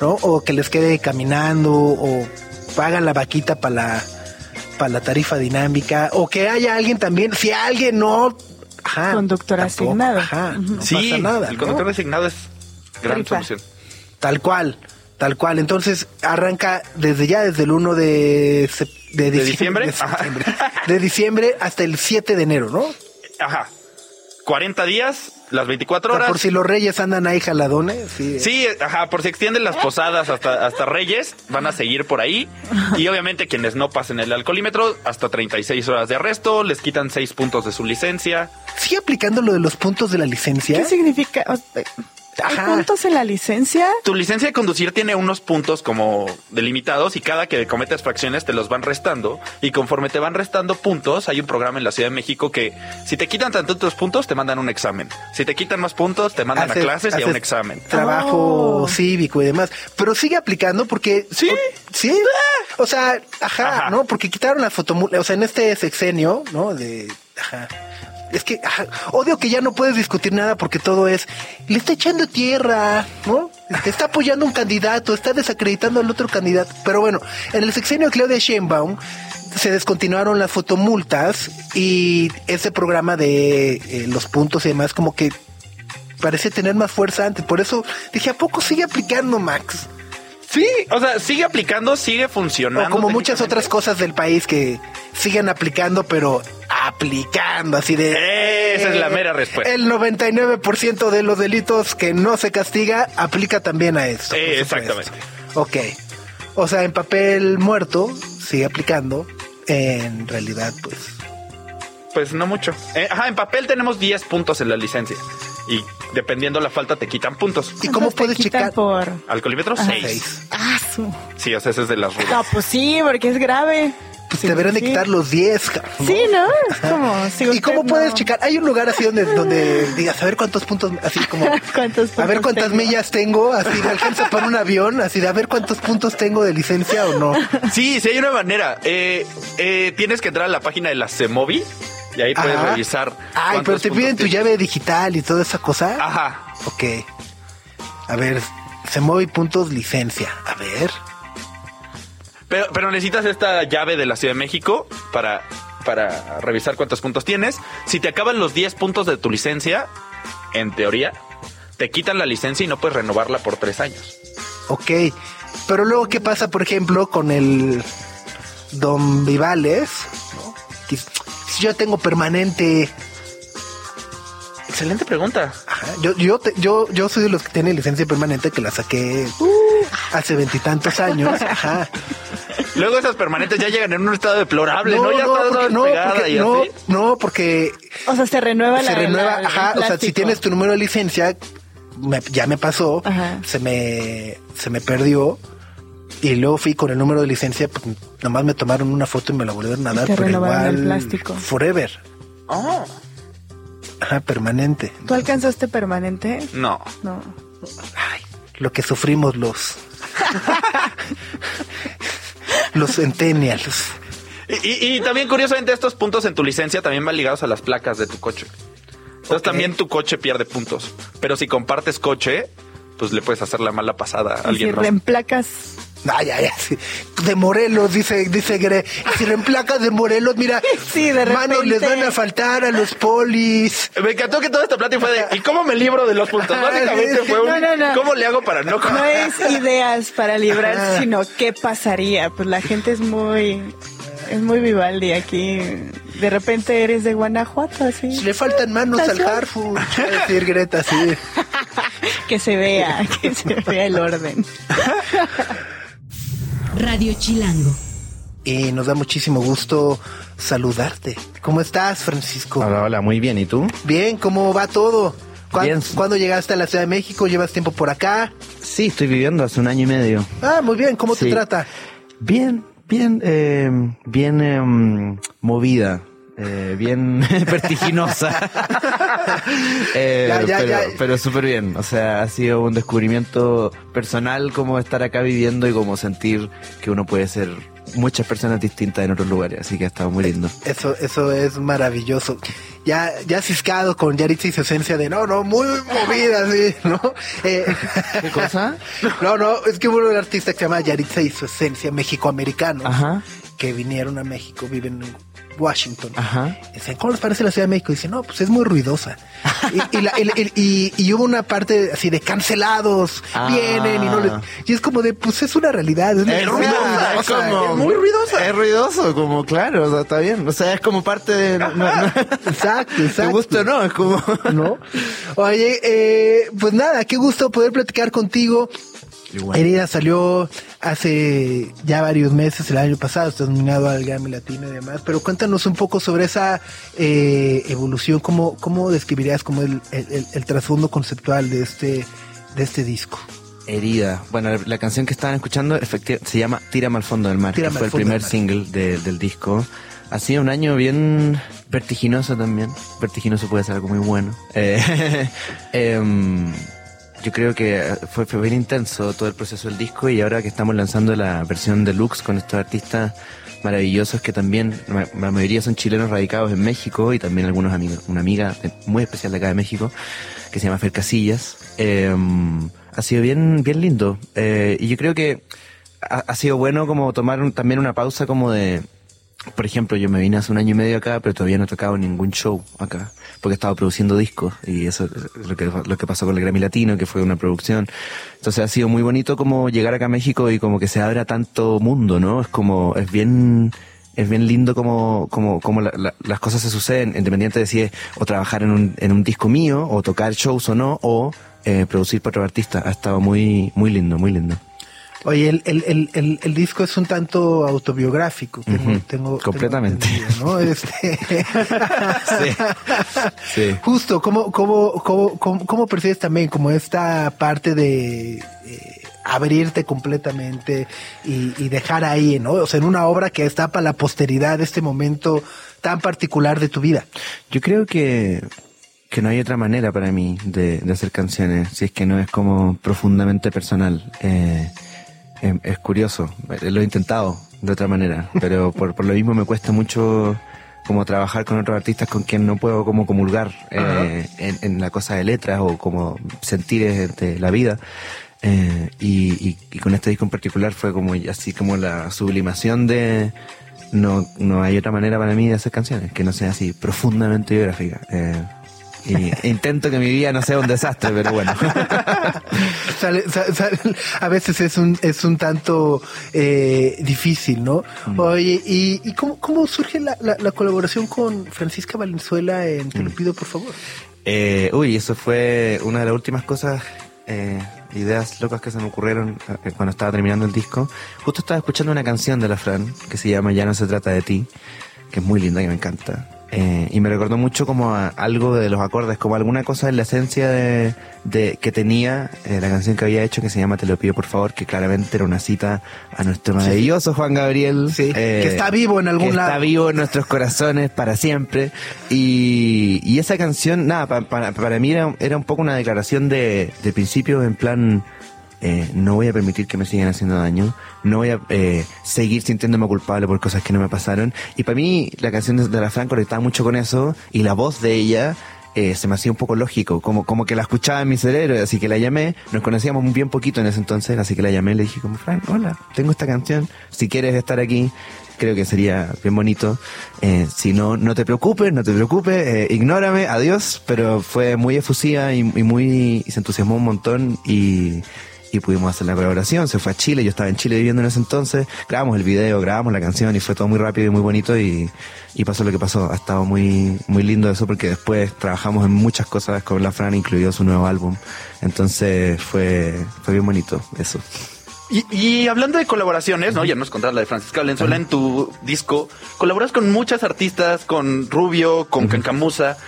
¿no? o que les quede caminando, o pagan la vaquita para la para la tarifa dinámica o que haya alguien también, si alguien no... Ajá, conductor asignado. Ajá, no sí, pasa nada. El conductor asignado es gran solución. Tal cual, tal cual. Entonces arranca desde ya, desde el 1 de, de, diciembre, de, diciembre, de diciembre hasta el 7 de enero, ¿no? Ajá. 40 días, las 24 horas. por si los reyes andan ahí jaladones. Sí, sí ajá, por si extienden las posadas hasta, hasta reyes, van a seguir por ahí. Y obviamente quienes no pasen el alcoholímetro, hasta 36 horas de arresto, les quitan 6 puntos de su licencia. ¿Sigue aplicando lo de los puntos de la licencia? ¿Qué significa? ¿Hay Ajá. puntos en la licencia? Tu licencia de conducir tiene unos puntos como delimitados y cada que cometes fracciones te los van restando y conforme te van restando puntos hay un programa en la Ciudad de México que si te quitan tantos puntos te mandan un examen. Si te quitan más puntos te mandan Haces- a clases y a un examen. Trabajo Oh. cívico y demás. Pero sigue aplicando porque. Sí. o- sí. O sea, ajá, Ajá. ¿no? Porque quitaron la fotomula. O sea, en este sexenio, ¿no? De. Ajá. Es que odio que ya no puedes discutir nada porque todo es. Le está echando tierra, ¿no? Está apoyando un candidato, está desacreditando al otro candidato. Pero bueno, en el sexenio de Claudia Sheinbaum se descontinuaron las fotomultas y ese programa de eh, los puntos y demás como que parece tener más fuerza antes. Por eso dije, ¿a poco sigue aplicando Max? Sí, o sea, sigue aplicando, sigue funcionando. O como muchas otras cosas del país que siguen aplicando, pero aplicando así de... eh, Esa es la mera respuesta. El 99% de los delitos que no se castiga aplica también a esto. Supuesto. exactamente. Ok. O sea, en papel muerto sigue aplicando. En realidad, pues... Pues no mucho. Eh, ajá, en papel tenemos 10 puntos en la licencia. Y dependiendo la falta te quitan puntos. ¿Y cómo puedes checar? por... Alcoholímetro Ajá. 6. Seis. Ah, su... Sí, o sea, ese es de las rudas. No, pues sí, porque es grave. Sí, deberán de sí. quitar los 10. cabrón, ¿no? Sí, ¿no? Es como... si ¿Y usted cómo puedes checar? Hay un lugar así donde, donde digas, a ver cuántos puntos, así como, ¿Cuántos a ver cuántas tengo? millas tengo, así me alcanza para un avión, así de a ver cuántos puntos tengo de licencia o no. Sí, sí hay una manera. Eh, eh, tienes que entrar a la página de la CEMOVI y ahí puedes Ajá. revisar. Ay, pero te piden tu tienes. llave digital y toda esa cosa. Ajá. Ok. A ver, se mueve puntos licencia. A ver. Pero, pero necesitas esta llave de la Ciudad de México para, para revisar cuántos puntos tienes. Si te acaban los 10 puntos de tu licencia, en teoría, te quitan la licencia y no puedes renovarla por tres años. Ok. Pero luego, ¿qué pasa, por ejemplo, con el Don Vivales? Si yo tengo permanente Excelente pregunta. Ajá, Yo, yo, te- yo, yo soy de los que tienen licencia permanente que la saqué hace veintitantos años. Ajá. Luego esas permanentes ya llegan en un estado deplorable, ¿no? Ya está porque, no, porque, y no, así. no, porque O sea, se renueva la... se renueva. la- ajá, o sea, si tienes tu número de licencia, me- ya me pasó, Ajá. se me, se me perdió. Y luego fui con el número de licencia, pues nomás me tomaron una foto y me la volvieron a dar, pero igual el plástico. forever. Oh, Ajá, permanente. ¿Tú alcanzaste permanente? no. No. Ay, lo que sufrimos los los centennials. Y, y- y también curiosamente estos puntos en tu licencia también van ligados a las placas de tu coche. Entonces también tu coche pierde puntos. Pero si compartes coche, pues le puedes hacer la mala pasada a Y si alguien más. reemplacas... Ay, ay, ay. De Morelos, dice, dice Gre. Y Si reemplacas de Morelos, mira, Sí, de mano, les van a faltar a los polis. Me encantó que toda esta plática fue de ¿y cómo me libro de los puntos? Básicamente fue un No, no, no. ¿cómo le hago para no No es ideas para librarse, Ajá. sino qué pasaría. Pues la gente es muy... Es muy Vivaldi aquí. De repente eres de Guanajuato, así. Le faltan manos al a decir Greta, sí. Que se vea, que se vea el orden. Radio Chilango. Y nos da muchísimo gusto saludarte. ¿Cómo estás, Francisco? Hola, hola, muy bien. ¿Y tú? Bien, ¿cómo va todo? ¿Cuán- Bien. ¿Cuándo llegaste a la Ciudad de México? ¿Llevas tiempo por acá? Sí, estoy viviendo hace un año y medio. Ah, muy bien, ¿cómo te trata? Bien, bien, eh, bien em, movida. Eh, bien vertiginosa. Eh, Ya, ya, pero pero súper bien. O sea, ha sido un descubrimiento personal como estar acá viviendo y como sentir que uno puede ser muchas personas distintas en otros lugares. Así que ha estado muy lindo. Eso, eso es maravilloso. Ya, ya ciscado con Yaritza y su esencia de no, no, muy movida, sí, ¿no? Eh, ¿Qué cosa? No, no, es que hubo un artista que se llama Yaritza y su esencia mexicoamericano que vinieron a México, viven en Washington. Ajá. Dicen, ¿cómo les parece la Ciudad de México? Dice, no, pues es muy ruidosa. y, y la- el- el- y- y hubo una parte así de cancelados, Ah. vienen y no les... Y es como de, pues es una realidad. Es, Es ruidosa, es como- muy ruidosa. Es ruidoso, como claro, o sea, está bien. O sea, es como parte de. no- no- Exacto, ¿Te exacto. gusta o no? Es como. ¿no? Oye, eh, pues nada, qué gusto poder platicar contigo. Igual. Herida salió hace ya varios meses, el año pasado, estás nominado al Grammy Latino y demás, pero cuéntanos un poco sobre esa eh, evolución, ¿cómo, cómo describirías como el, el, trasfondo conceptual de este de este disco? Herida. Bueno, la, la canción que estaban escuchando efecti- se llama Tírame al fondo del mar, Tírame que fue el primer del single de- del disco. Ha sido un año bien vertiginoso también. Vertiginoso puede ser algo muy bueno. Eh, em, yo creo que fue, fue bien intenso todo el proceso del disco y ahora que estamos lanzando la versión deluxe con estos artistas maravillosos que también, la mayoría son chilenos radicados en México y también algunos amigos, una amiga muy especial de acá de México que se llama Fer Casillas. Eh, ha sido bien, bien lindo. Eh, y yo creo que ha, ha sido bueno como tomar un- también una pausa como de, por ejemplo, yo me vine hace un año y medio acá, pero todavía no he tocado ningún show acá, porque he estado produciendo discos y eso es lo que, lo pasó con el Grammy Latino, que fue una producción. Entonces ha sido muy bonito como llegar acá a México y como que se abra tanto mundo, ¿no? Es como, es bien, es bien lindo como, como, como la- la- las cosas se suceden, independiente de si es o trabajar en un, en un disco mío, o tocar shows o no, o eh, producir para otro artista. Ha estado muy, muy lindo, muy lindo. Oye, el, el, el, el, disco es un tanto autobiográfico. Tengo, tengo, completamente. tengo entendido, ¿no? Este... Sí. Justo, ¿cómo, cómo, cómo, cómo, cómo percibes también como esta parte de eh, abrirte completamente y, y dejar ahí, ¿no? O sea, en una obra que está para la posteridad, este momento tan particular de tu vida. Yo creo que, que no hay otra manera para mí de, de hacer canciones, si es que no es como profundamente personal. Eh, em- es curioso, eh, lo he intentado de otra manera, pero por, por lo mismo me cuesta mucho como trabajar con otros artistas con quien no puedo como comulgar eh, en, en la cosa de letras o como sentir de la vida. Eh, y, y- y con este disco en particular fue como así como la sublimación de no, no hay otra manera para mí de hacer canciones que no sea así profundamente biográfica. Eh, y intento que mi vida no sea un desastre, pero bueno. Sale- sa- sale- a veces es un, es un tanto eh, difícil, ¿no? Oye, ¿y, y cómo, cómo surge la, la, la colaboración con Francisca Valenzuela en Te lo pido, por favor? Eh, uy, eso fue una de las últimas cosas, eh, ideas locas que se me ocurrieron eh, cuando estaba terminando el disco. Justo estaba escuchando una canción de la Fran que se llama Ya no se trata de ti, que es muy linda, que me encanta. Eh, y me recordó mucho como a algo de los acordes, como alguna cosa en la esencia de, de que tenía eh, la canción que había hecho que se llama Te lo pido por favor, que claramente era una cita a nuestro maravilloso Juan Gabriel. Sí, eh, que está vivo en algún que lado. Está vivo en nuestros corazones para siempre. Y, y esa canción, nada, pa- para, para mí era, era un poco una declaración de, de principio en plan, eh, no voy a permitir que me sigan haciendo daño, no voy a eh, seguir sintiéndome culpable por cosas que no me pasaron. Y para mí la canción de, la Fran conectaba mucho con eso y la voz de ella eh, se me hacía un poco lógico, como, como que la escuchaba en mi cerebro, así que la llamé, nos conocíamos muy bien poquito en ese entonces, así que la llamé le dije como, Fran, hola, tengo esta canción, si quieres estar aquí, creo que sería bien bonito. Eh, si no, no te preocupes, no te preocupes, eh, ignórame, adiós, pero fue muy efusiva y, y muy, y se entusiasmó un montón y, y pudimos hacer la colaboración, se fue a Chile, yo estaba en Chile viviendo en ese entonces, grabamos el video, grabamos la canción y fue todo muy rápido y muy bonito y, y pasó lo que pasó. Ha estado muy, muy lindo eso porque después trabajamos en muchas cosas con la Fran, incluido su nuevo álbum. Entonces fue, fue bien bonito eso. Y, y hablando de colaboraciones, ¿no? Ya nos contaste la de Francisca Valenzuela en tu disco. Colaboras con muchas artistas, con Rubio, con Cancamusa.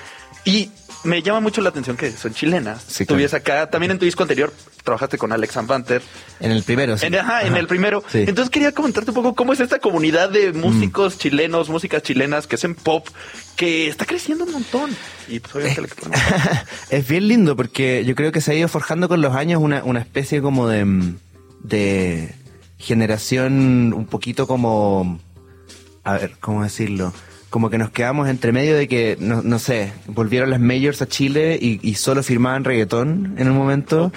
Y me llama mucho la atención que son chilenas. Sí, claro. acá. También en tu disco anterior trabajaste con Alex Banter. En el primero, sí. En, ajá, en el primero. Sí. Entonces quería comentarte un poco cómo es esta comunidad de músicos chilenos, músicas chilenas que hacen pop, que está creciendo un montón. Y pues obviamente electrónica. es bien lindo porque yo creo que se ha ido forjando con los años una, una especie como de, mm, de generación un poquito como, a ver, ¿cómo decirlo? Como que nos quedamos entre medio de que, no, no sé, volvieron las majors a Chile y, y solo firmaban reggaetón en un momento.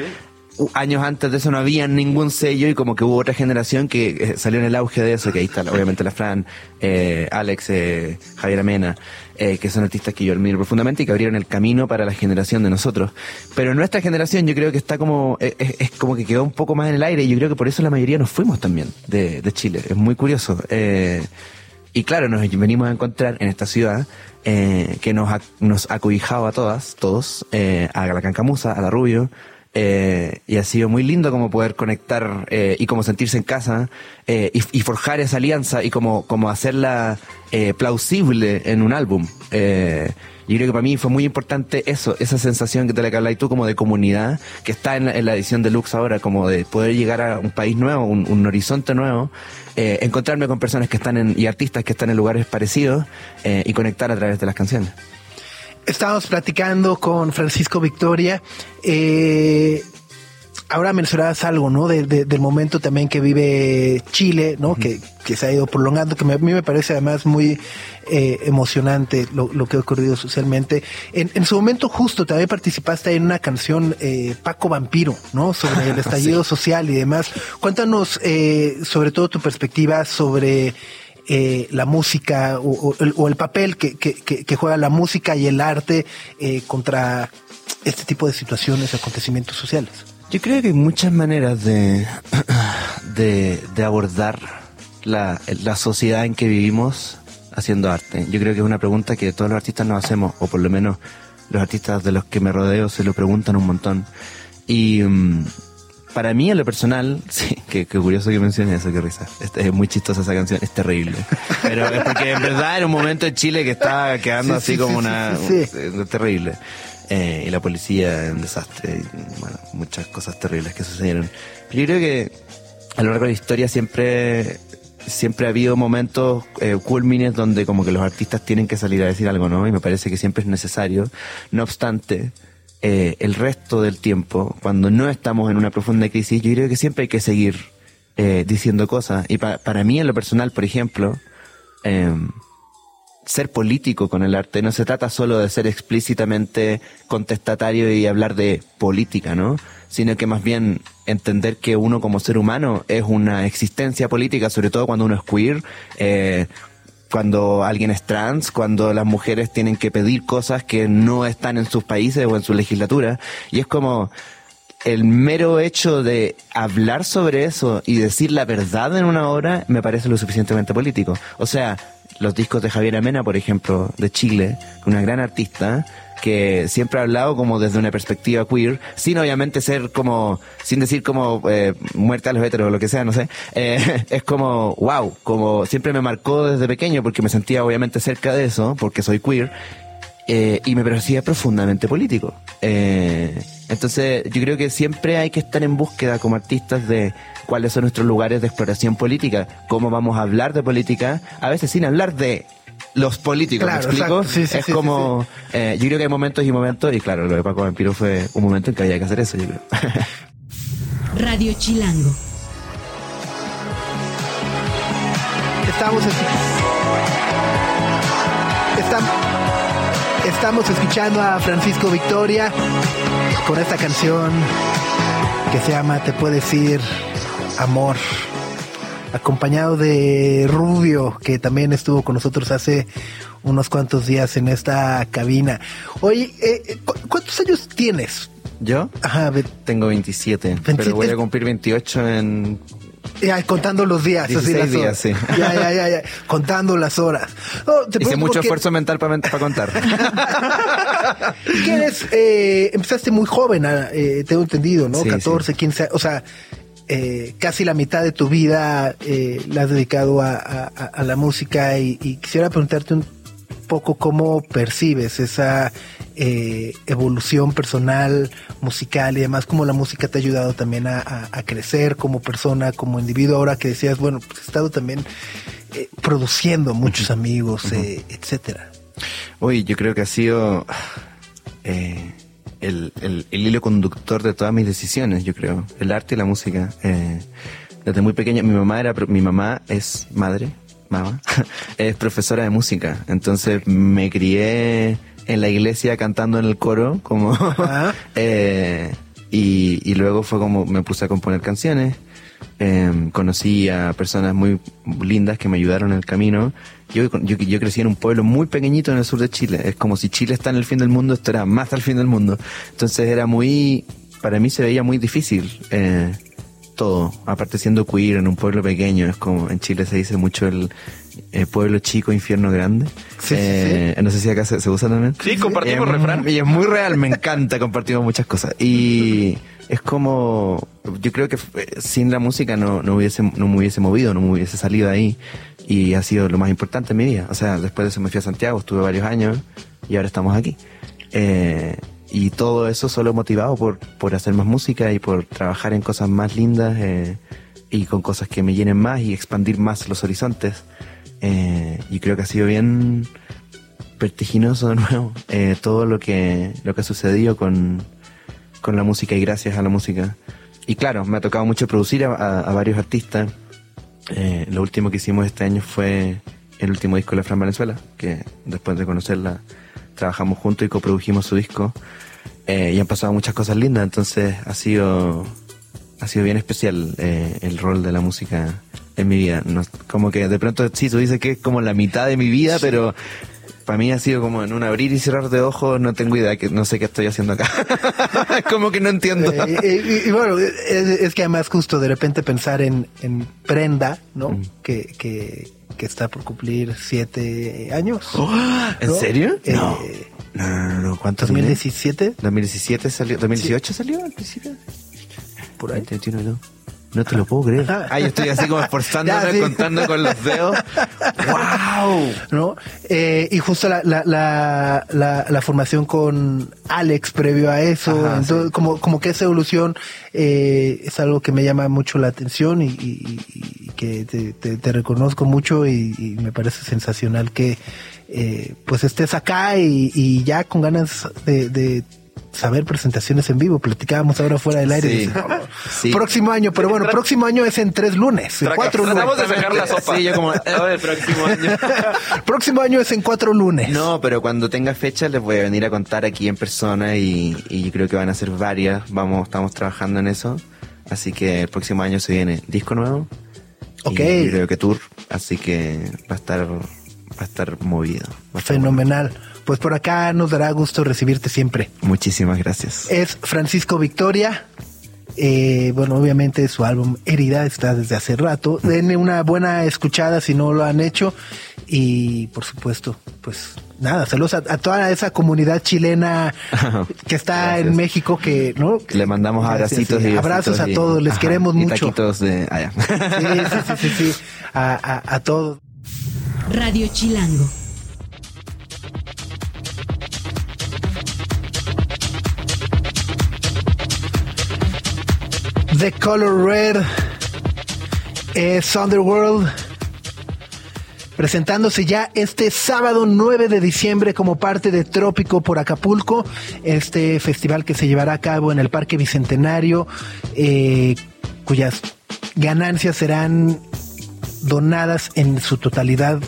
Años antes de eso no había ningún sello y como que hubo otra generación que eh, salió en el auge de eso, que ahí está obviamente la Fran, eh, Alex, eh, Javier Amena, eh, que son artistas que yo admiro profundamente y que abrieron el camino para la generación de nosotros. Pero nuestra generación yo creo que está como, eh, es, es como que quedó un poco más en el aire y yo creo que por eso la mayoría nos fuimos también de, de Chile. Es muy curioso. Eh, y claro, nos venimos a encontrar en esta ciudad eh, que nos nos a todas, todos, eh, a la Cancamusa, a la Rubio, Eh, y ha sido muy lindo como poder conectar eh, y como sentirse en casa y, y forjar esa alianza y como, como hacerla plausible en un álbum. Yo creo que para mí fue muy importante eso, esa sensación que te la que hablas tú como de comunidad, que está en la, en la edición deluxe ahora, como de poder llegar a un país nuevo, un, horizonte nuevo, eh, encontrarme con personas que están en, y artistas que están en lugares parecidos eh, y conectar a través de las canciones. Estábamos platicando con Francisco Victoria. Eh, ahora mencionabas algo, ¿no? De- de- del momento también que vive Chile, ¿no? que, que se ha ido prolongando, que me- a mí me parece además muy eh, emocionante lo, lo que ha ocurrido socialmente. En, en su momento justo también participaste en una canción eh, Paco Vampiro, ¿no? Sobre el estallido social y demás. Cuéntanos eh, sobre todo tu perspectiva sobre eh, la música o, o el, o el papel que- que juega la música y el arte eh, contra este tipo de situaciones, acontecimientos sociales. Yo creo que hay muchas maneras de, de, de abordar la, la sociedad en que vivimos haciendo arte. Yo creo que es una pregunta que todos los artistas nos hacemos, o por lo menos los artistas de los que me rodeo se lo preguntan un montón. Y mm, para mí, en lo personal, sí, qué, curioso que menciones eso, qué risa. Es, es muy chistosa esa canción, es terrible. Pero es porque en verdad era un momento en Chile que estaba quedando Sí, así sí, como sí, una... eh, terrible. Eh, y la policía en desastre, y, bueno, muchas cosas terribles que sucedieron. Yo creo que a lo largo de la historia siempre siempre ha habido momentos eh, culmines donde como que los artistas tienen que salir a decir algo, ¿no? Y me parece que siempre es necesario. No obstante, eh, el resto del tiempo, cuando no estamos en una profunda crisis, yo creo que siempre hay que seguir eh, diciendo cosas. Y pa- para mí, en lo personal, por ejemplo, em, ser político con el arte no se trata solo de ser explícitamente contestatario y hablar de política, ¿no? Sino que más bien entender que uno como ser humano es una existencia política, sobre todo cuando uno es queer, eh, cuando alguien es trans, cuando las mujeres tienen que pedir cosas que no están en sus países o en su legislatura. Y es como, el mero hecho de hablar sobre eso y decir la verdad en una obra me parece lo suficientemente político. O sea, los discos de Javier Amena, por ejemplo, de Chile, una gran artista que siempre ha hablado como desde una perspectiva queer, sin obviamente ser como, sin decir como eh, muerte a los heteros o lo que sea, no sé, eh, es como, wow, como siempre me marcó desde pequeño porque me sentía obviamente cerca de eso, porque soy queer, eh, y me parecía profundamente político. Eh, entonces, yo creo que siempre hay que estar en búsqueda como artistas de cuáles son nuestros lugares de exploración política, cómo vamos a hablar de política, a veces sin hablar de los políticos, Claro, ¿me explico? exacto. Sí, sí, es sí, como, eh, yo creo que hay momentos y momentos, y claro, lo de Paco Vampiro fue un momento en que había que hacer eso, yo creo. Radio Chilango. Estamos, estam- estamos escuchando a Francisco Victoria con esta canción que se llama Te puedo decir amor, acompañado de Rubio, que también estuvo con nosotros hace unos cuantos días en esta cabina. Oye, eh, ¿cu- ¿cuántos años tienes? ¿Yo? Ajá, Tengo 27, 27. pero voy a cumplir 28 en... ya, contando los días, así 16 las días, sí. Ya, ya, ya, ya, contando las horas. Te Hice mucho porque- esfuerzo mental para contar. que eres, eh, empezaste muy joven, ah, eh, tengo entendido, ¿no? Sí, 14, 15, o sea, eh, casi la mitad de tu vida la has dedicado a, a- a- a la música y, y quisiera preguntarte un poco cómo percibes esa eh, evolución personal, musical y demás, cómo la música te ha ayudado también a, a- a crecer como persona, como individuo, ahora que decías, bueno, pues he estado también eh, produciendo muchos amigos, eh, etcétera. Uy, yo creo que ha sido el, el- el hilo conductor de todas mis decisiones, yo creo. El arte y la música. Desde muy pequeña, mi mamá era, mi mamá es madre, mamá, es profesora de música. Entonces me crié en la iglesia cantando en el coro, como, eh, y, y luego fue como me puse a componer canciones. Eh, conocí a personas muy lindas que me ayudaron en el camino. Yo, yo, yo crecí en un pueblo muy pequeñito en el sur de Chile. Es como si Chile está en el fin del mundo, esto era más al fin del mundo. Entonces era muy, para mí se veía muy difícil eh, todo. Aparte siendo queer en un pueblo pequeño, es como en Chile se dice mucho el eh, pueblo chico, infierno grande. Sí, sí, Eh, No sé si acá se, se usa también. Sí, compartimos es- refrán. Y es muy real, me encanta, compartimos muchas cosas. Y es como, yo creo que eh, sin la música no, no, hubiese, no me hubiese movido, no me hubiese salido ahí y ha sido lo más importante en mi vida. O sea, después de eso me fui a Santiago, estuve varios años y ahora estamos aquí. Eh, y todo eso solo motivado por, por hacer más música y por trabajar en cosas más lindas eh, y con cosas que me llenen más y expandir más los horizontes. Eh, y creo que ha sido bien vertiginoso de nuevo eh, todo lo que, lo que ha sucedido con, con la música y gracias a la música. Y claro, me ha tocado mucho producir a, a varios artistas. Eh, lo último que hicimos este año fue el último disco de la Fran Venezuela, que después de conocerla trabajamos juntos y coprodujimos su disco. Eh, y han pasado muchas cosas lindas, entonces ha sido, ha sido bien especial eh, el rol de la música en mi vida. No, como que de pronto, sí, tú dices que es como la mitad de mi vida, pero para mí ha sido como en un abrir y cerrar de ojos, no tengo idea, que no sé qué estoy haciendo acá. como que no entiendo. Eh, y, y, bueno, es, es, que además justo de repente pensar en, en Prenda, ¿no? Mm. Que, que, que, está por cumplir siete años. Oh, ¿En ¿no? serio? Eh, no. No, no, no, ¿Cuántos? ¿2017? 2017 salió, 2018 sí. salió al principio. Por ahí. 21, no. No te lo puedo creer. Ah, yo estoy así como esforzándome, sí. contando con los dedos. ¡Wow! ¿No? Eh, y justo la, la, la, la, la formación con Alex previo a eso. Ajá, entonces, sí. como, como que esa evolución eh, es algo que me llama mucho la atención y, y, y que te, te, te, reconozco mucho y, y, me parece sensacional que eh, pues estés acá y, ya con ganas de, de saber presentaciones en vivo. Platicábamos ahora fuera del aire. Sí, sí. Próximo año, pero bueno, próximo año es en tres lunes. En cuatro lunes. Tratamos de sacar la sopa. Sí, yo como, el próximo año. próximo año es en cuatro lunes. No, pero cuando tenga fecha les voy a venir a contar aquí en persona y, y creo que van a ser varias. Vamos, estamos trabajando en eso. Así que el próximo año se viene disco nuevo. Ok. Y creo que tour. Así que va a estar, va a estar movido. Va a estar Fenomenal. Bueno pues por acá nos dará gusto recibirte siempre. Muchísimas gracias. Es Francisco Victoria. Eh, bueno, obviamente su álbum Herida está desde hace rato. Denle una buena escuchada si no lo han hecho. Y por supuesto, pues nada, saludos a, a toda esa comunidad chilena que está gracias. en México que, ¿no? Le mandamos abracitos sí, y abrazos y, a todos, les ajá, queremos y mucho. de allá. Sí, sí, sí, sí, sí. A, a, a todos. Radio Chilango. The Color Red es Underworld presentándose ya este sábado 9 de diciembre como parte de Trópico por Acapulco, este festival que se llevará a cabo en el Parque Bicentenario, eh, cuyas ganancias serán donadas en su totalidad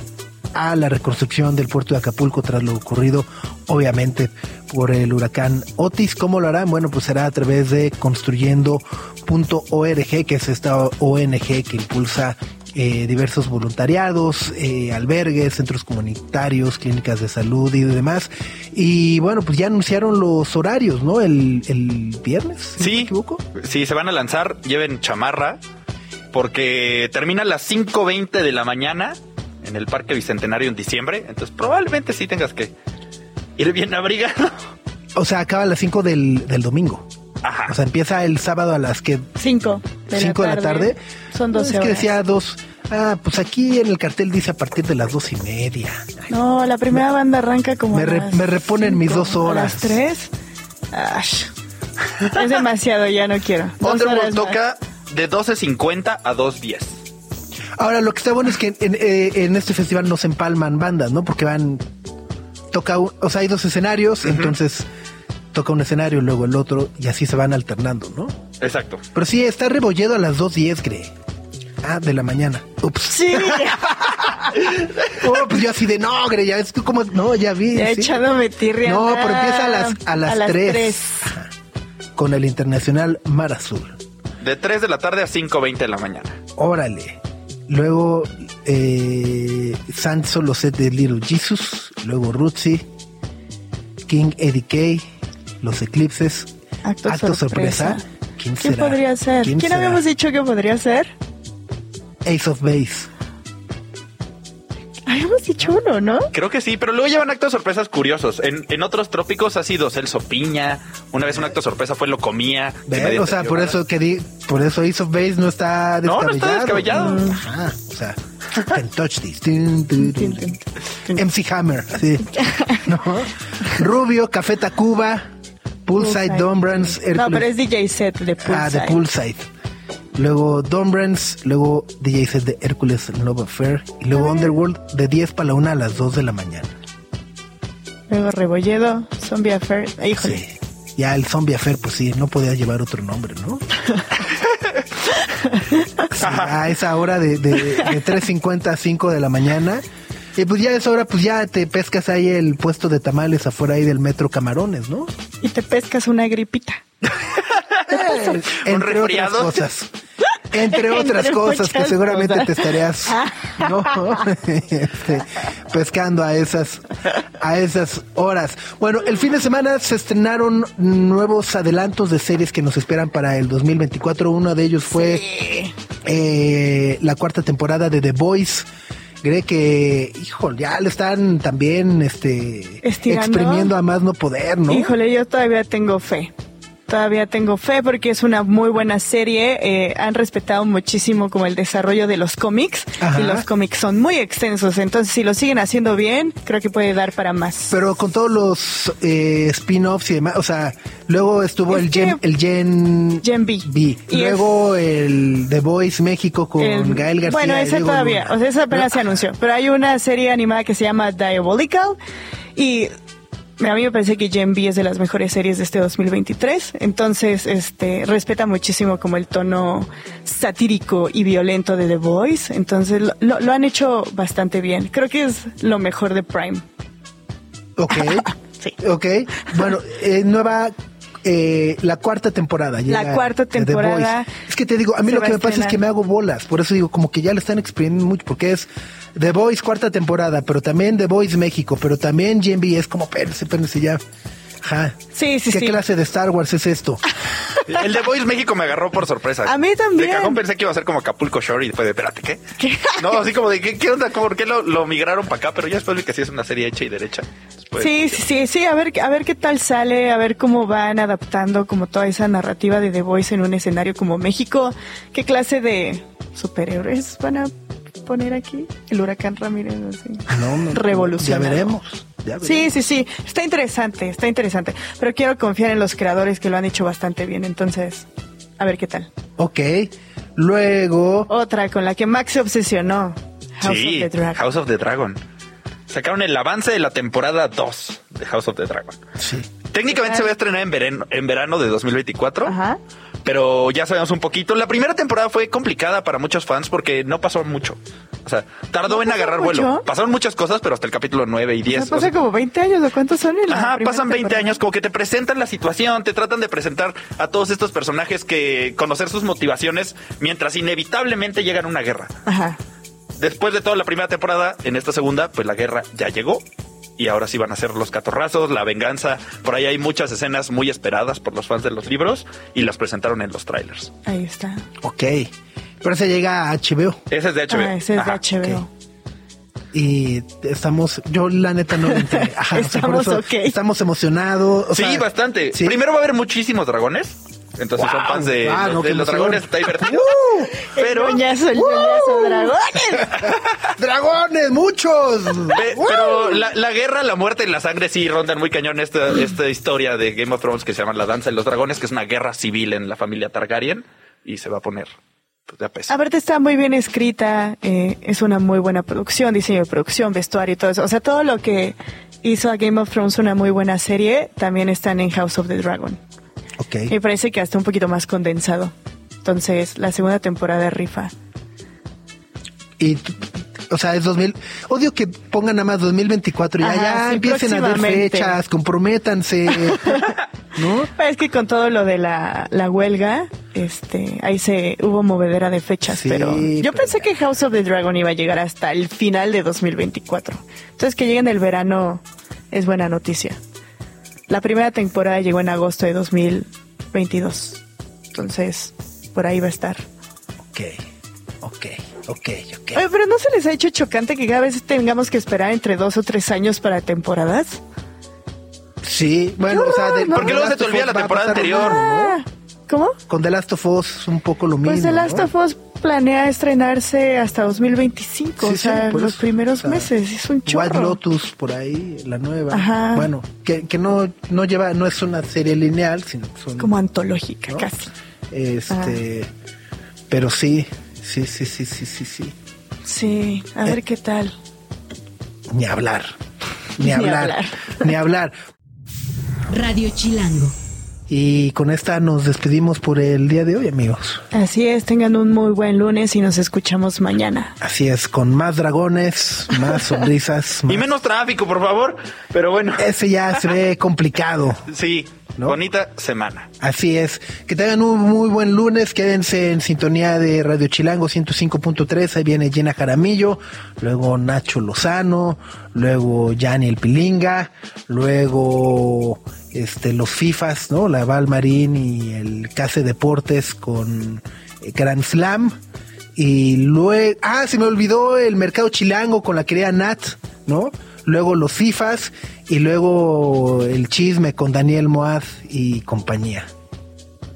a la reconstrucción del puerto de Acapulco tras lo ocurrido, obviamente, por el huracán Otis. ¿Cómo lo harán? Bueno, pues será a través de construyendo.org, que es esta ONG que impulsa eh, diversos voluntariados, eh, albergues, centros comunitarios, clínicas de salud y demás. Y bueno, pues ya anunciaron los horarios, ¿no? El, el viernes, sí, ¿no me equivoco? Sí, se van a lanzar, lleven chamarra, porque termina a las 5.20 de la mañana en el Parque Bicentenario en diciembre, entonces probablemente sí tengas que ir bien abrigado. O sea, acaba a las 5 del, del domingo. Ajá. O sea, empieza el sábado a las que 5 de, cinco de la tarde. Son 12 Es que decía dos. Ah, pues aquí en el cartel dice a partir de las dos y media. Ay, no, la primera me, banda arranca como. Me, re, me reponen cinco, mis dos horas. ¿A las tres? Ash. Es demasiado, ya no quiero. Underworld toca de 12.50 a 2.10. Ahora, lo que está bueno es que en, en, en, este festival no se empalman bandas, ¿no? Porque van. Toca. Un, o sea, hay dos escenarios, uh -huh. entonces toca un escenario, luego el otro, y así se van alternando, ¿no? Exacto. Pero sí, está rebolledo a las 2.10, Gre. Ah, de la mañana. Ups. Sí. oh, pues yo así de, no, Gre, ya es como, no, ya vi. Ya ¿sí? echándome tirria. No, pero empieza a las, a las, a las 3, 3. Con el Internacional Mar Azul. De 3 de la tarde a 5.20 de la mañana. Órale. Luego, eh, San Solo Set de Little Jesus. Luego Rootsy. King Eddie K. Los Eclipses. Acto, Acto sorpresa. sorpresa. ¿Quién, ¿Quién será? podría ser? ¿Quién, ¿Quién habíamos dicho que podría ser? Ace of Base. Habíamos dicho uno, ¿no? Creo que sí, pero luego llevan actos sorpresas curiosos. En, en otros trópicos ha sido Celso Piña. Una vez un acto sorpresa fue Lo Comía. O sea, por eso que di, por eso Ace of Base no está No, descabellado. no está descabellado. Mm, Ajá, o sea, can touch this. MC Hammer. ¿No? Rubio, Café Tacuba, Poolside, Poolside. Dombrans, No, pero es DJ set de Poolside. Ah, de Poolside. Luego Dombrans, luego DJ set de Hércules Love Affair. Y luego Underworld de 10 para la 1 a las 2 de la mañana. Luego Rebolledo, Zombie Affair. Híjole. Sí. Ya el Zombie Affair, pues sí, no podía llevar otro nombre, ¿no? Sí, a esa hora de, de, de 3.50 a 5 de la mañana. Y pues ya a esa hora, pues ya te pescas ahí el puesto de tamales afuera ahí del metro Camarones, ¿no? Y te pescas una gripita. Eh, entre otras cosas. Entre otras Entre cosas que seguramente cosas. te estarías ¿no? Este, pescando a esas a esas horas. Bueno, el fin de semana se estrenaron nuevos adelantos de series que nos esperan para el 2024. Uno de ellos fue eh, la cuarta temporada de The Voice. Cree que, híjole, ya le están también este Estirando. exprimiendo a más no poder, ¿no? Híjole, yo todavía tengo fe. Todavía tengo fe porque es una muy buena serie. Eh, han respetado muchísimo como el desarrollo de los cómics Ajá. y los cómics son muy extensos. Entonces, si lo siguen haciendo bien, creo que puede dar para más. Pero con todos los eh, spin-offs y demás, o sea, luego estuvo Es el Gen, el Gen, Gen B. B. Y luego el The Voice México con El- Gael García. Bueno, esa todavía, o sea, esa apenas se anunció. Pero hay una serie animada que se llama Diabolical y a mí me parece que Gen B es de las mejores series de este 2023. Entonces, este, respeta muchísimo como el tono satírico y violento de The Voice. Entonces, lo, lo- lo han hecho bastante bien. Creo que es lo mejor de Prime. Ok. Sí. Ok. Bueno, eh, nueva. Eh, la cuarta temporada. llega cuarta temporada. Es que te digo, a mí lo que me pasa es que me hago bolas. Por eso digo, como que ya le están exprimiendo mucho. Porque es The Voice cuarta temporada, pero también The Voice México, pero también Gen B. Es como, espérense, espérense ya. Ajá. Sí, sí, ¿Qué sí. clase de Star Wars es esto? El de Voice México me agarró por sorpresa. A mí también. De cajón pensé que iba a ser como Acapulco Shore y después de, espérate, ¿qué? ¿Qué? No, así como de, ¿qué, qué onda? ¿Por qué lo, lo migraron para acá? Pero ya después vi que sí es una serie hecha y derecha. Después- Sí, sí, sí, sí, a ver, a ver qué tal sale, a ver cómo van adaptando como toda esa narrativa de The Voice en un escenario como México. ¿Qué clase de superhéroes van a poner aquí? El huracán Ramírez, así. No, no, Revolucionario. Ya veremos. ya veremos. Sí, sí, sí, está interesante, está interesante. Pero quiero confiar en los creadores que lo han hecho bastante bien, entonces, a ver qué tal. Ok. Luego. Otra con la que Max se obsesionó. House sí, of the Dragon. House of the Dragon. Sacaron el avance de la temporada 2 de House of the Dragon. Sí. Técnicamente se va a estrenar en verano, en verano de 2024. Ajá. Pero ya sabemos un poquito. La primera temporada fue complicada para muchos fans porque no pasó mucho. O sea, tardó ¿No en agarrar mucho? vuelo. Pasaron muchas cosas, pero hasta el capítulo 9 y 10. O sea, pasa como 20 años, ¿o cuántos son? en la Ajá, pasan 20 temporada? años, como que te presentan la situación, te tratan de presentar a todos estos personajes que conocer sus motivaciones mientras inevitablemente llegan a una guerra. Ajá. Después de toda la primera temporada, en esta segunda, pues la guerra ya llegó. Y ahora sí van a ser los catorrazos, la venganza. Por ahí hay muchas escenas muy esperadas por los fans de los libros y las presentaron en los trailers. Ahí está. Ok. Pero se llega a HBO. Ese es de HBO. Ah, ese es Ajá. de HBO. Y estamos, yo la neta no. Ajá, o sea, por Estamos eso. Estamos emocionados. o sí, sea, bastante. sí. Primero va a haber muchísimos dragones. Entonces son fans de, Ah, no, de qué los dragones, está divertido. Pero, El el ñoñazo, dragones. ¡Dragones! ¡Muchos! Pe- pero la, la guerra, la muerte y la sangre sí rondan muy cañón esta, esta historia de Game of Thrones que se llama La Danza de los Dragones, que es una guerra civil en la familia Targaryen y se va a poner pues, a. Aparte está muy bien escrita, eh, es una muy buena producción, diseño de producción, vestuario y todo eso. O sea, todo lo que hizo a Game of Thrones una muy buena serie, también están en House of the Dragon. Ok. Me parece que hasta un poquito más condensado. Entonces, la segunda temporada rifa. Y, o sea, es 2000. Odio que pongan nada más 2024 y ya, Ajá, ya sí, empiecen a próximamente. fechas, comprométanse. ¿No? Es que con todo lo de la, la huelga, este, ahí se hubo movedera de fechas, Sí, pero yo pero pensé que House of the Dragon iba a llegar hasta el final de 2024. Entonces que llegue en el verano es buena noticia. La primera temporada llegó en agosto de 2022. Entonces, por ahí va a estar. Ok. Ok. Ok, ok. Oye, pero ¿no se les ha hecho chocante que cada vez tengamos que esperar entre dos o tres años para temporadas? Sí, bueno, o sea, del- ¿Por qué con luego se te olvida la temporada anterior? ¿no? Ah, ¿Cómo? Con The Last of Us es un poco lo mismo. Pues The Last ¿no? of Us planea estrenarse hasta 2025, Sí, o sea, sí, los eso. primeros O sea, meses, es un chorro. White Lotus por ahí, la nueva. Ajá. Bueno, que, que no, no lleva, no es una serie lineal, sino que son Como antológica, ¿no? casi. Este, pero sí, sí, sí, sí, sí, sí, sí. Sí, a Eh. ver qué tal. Ni hablar, ni hablar. ni hablar. Radio Chilango. Y con esta nos despedimos por el día de hoy, amigos. Así es, tengan un muy buen lunes y nos escuchamos mañana. Así es, con más dragones, más sonrisas. Y menos tráfico, por favor. Pero bueno, Ese ya se ve complicado. sí, ¿No? bonita semana. Así es. Que tengan un muy buen lunes. Quédense en sintonía de Radio Chilango 105.3. Ahí viene Gina Jaramillo. Luego Nacho Lozano. Luego Yanni el Pilinga. Luego este, los FIFAs, ¿no? La Val Marín y el Case Deportes con eh, Grand Slam. Y luego, ah, se me olvidó el mercado chilango con la querida Nat, ¿no? Luego los FIFAs y luego el chisme con Daniel Moaz y compañía.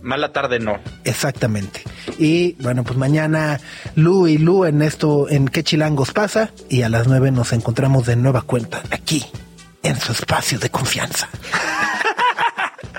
Mala tarde no. Exactamente. Y bueno, pues mañana Lu y Lu en esto, en qué chilangos pasa. Y a las nueve nos encontramos de nueva cuenta aquí, en su espacio de confianza.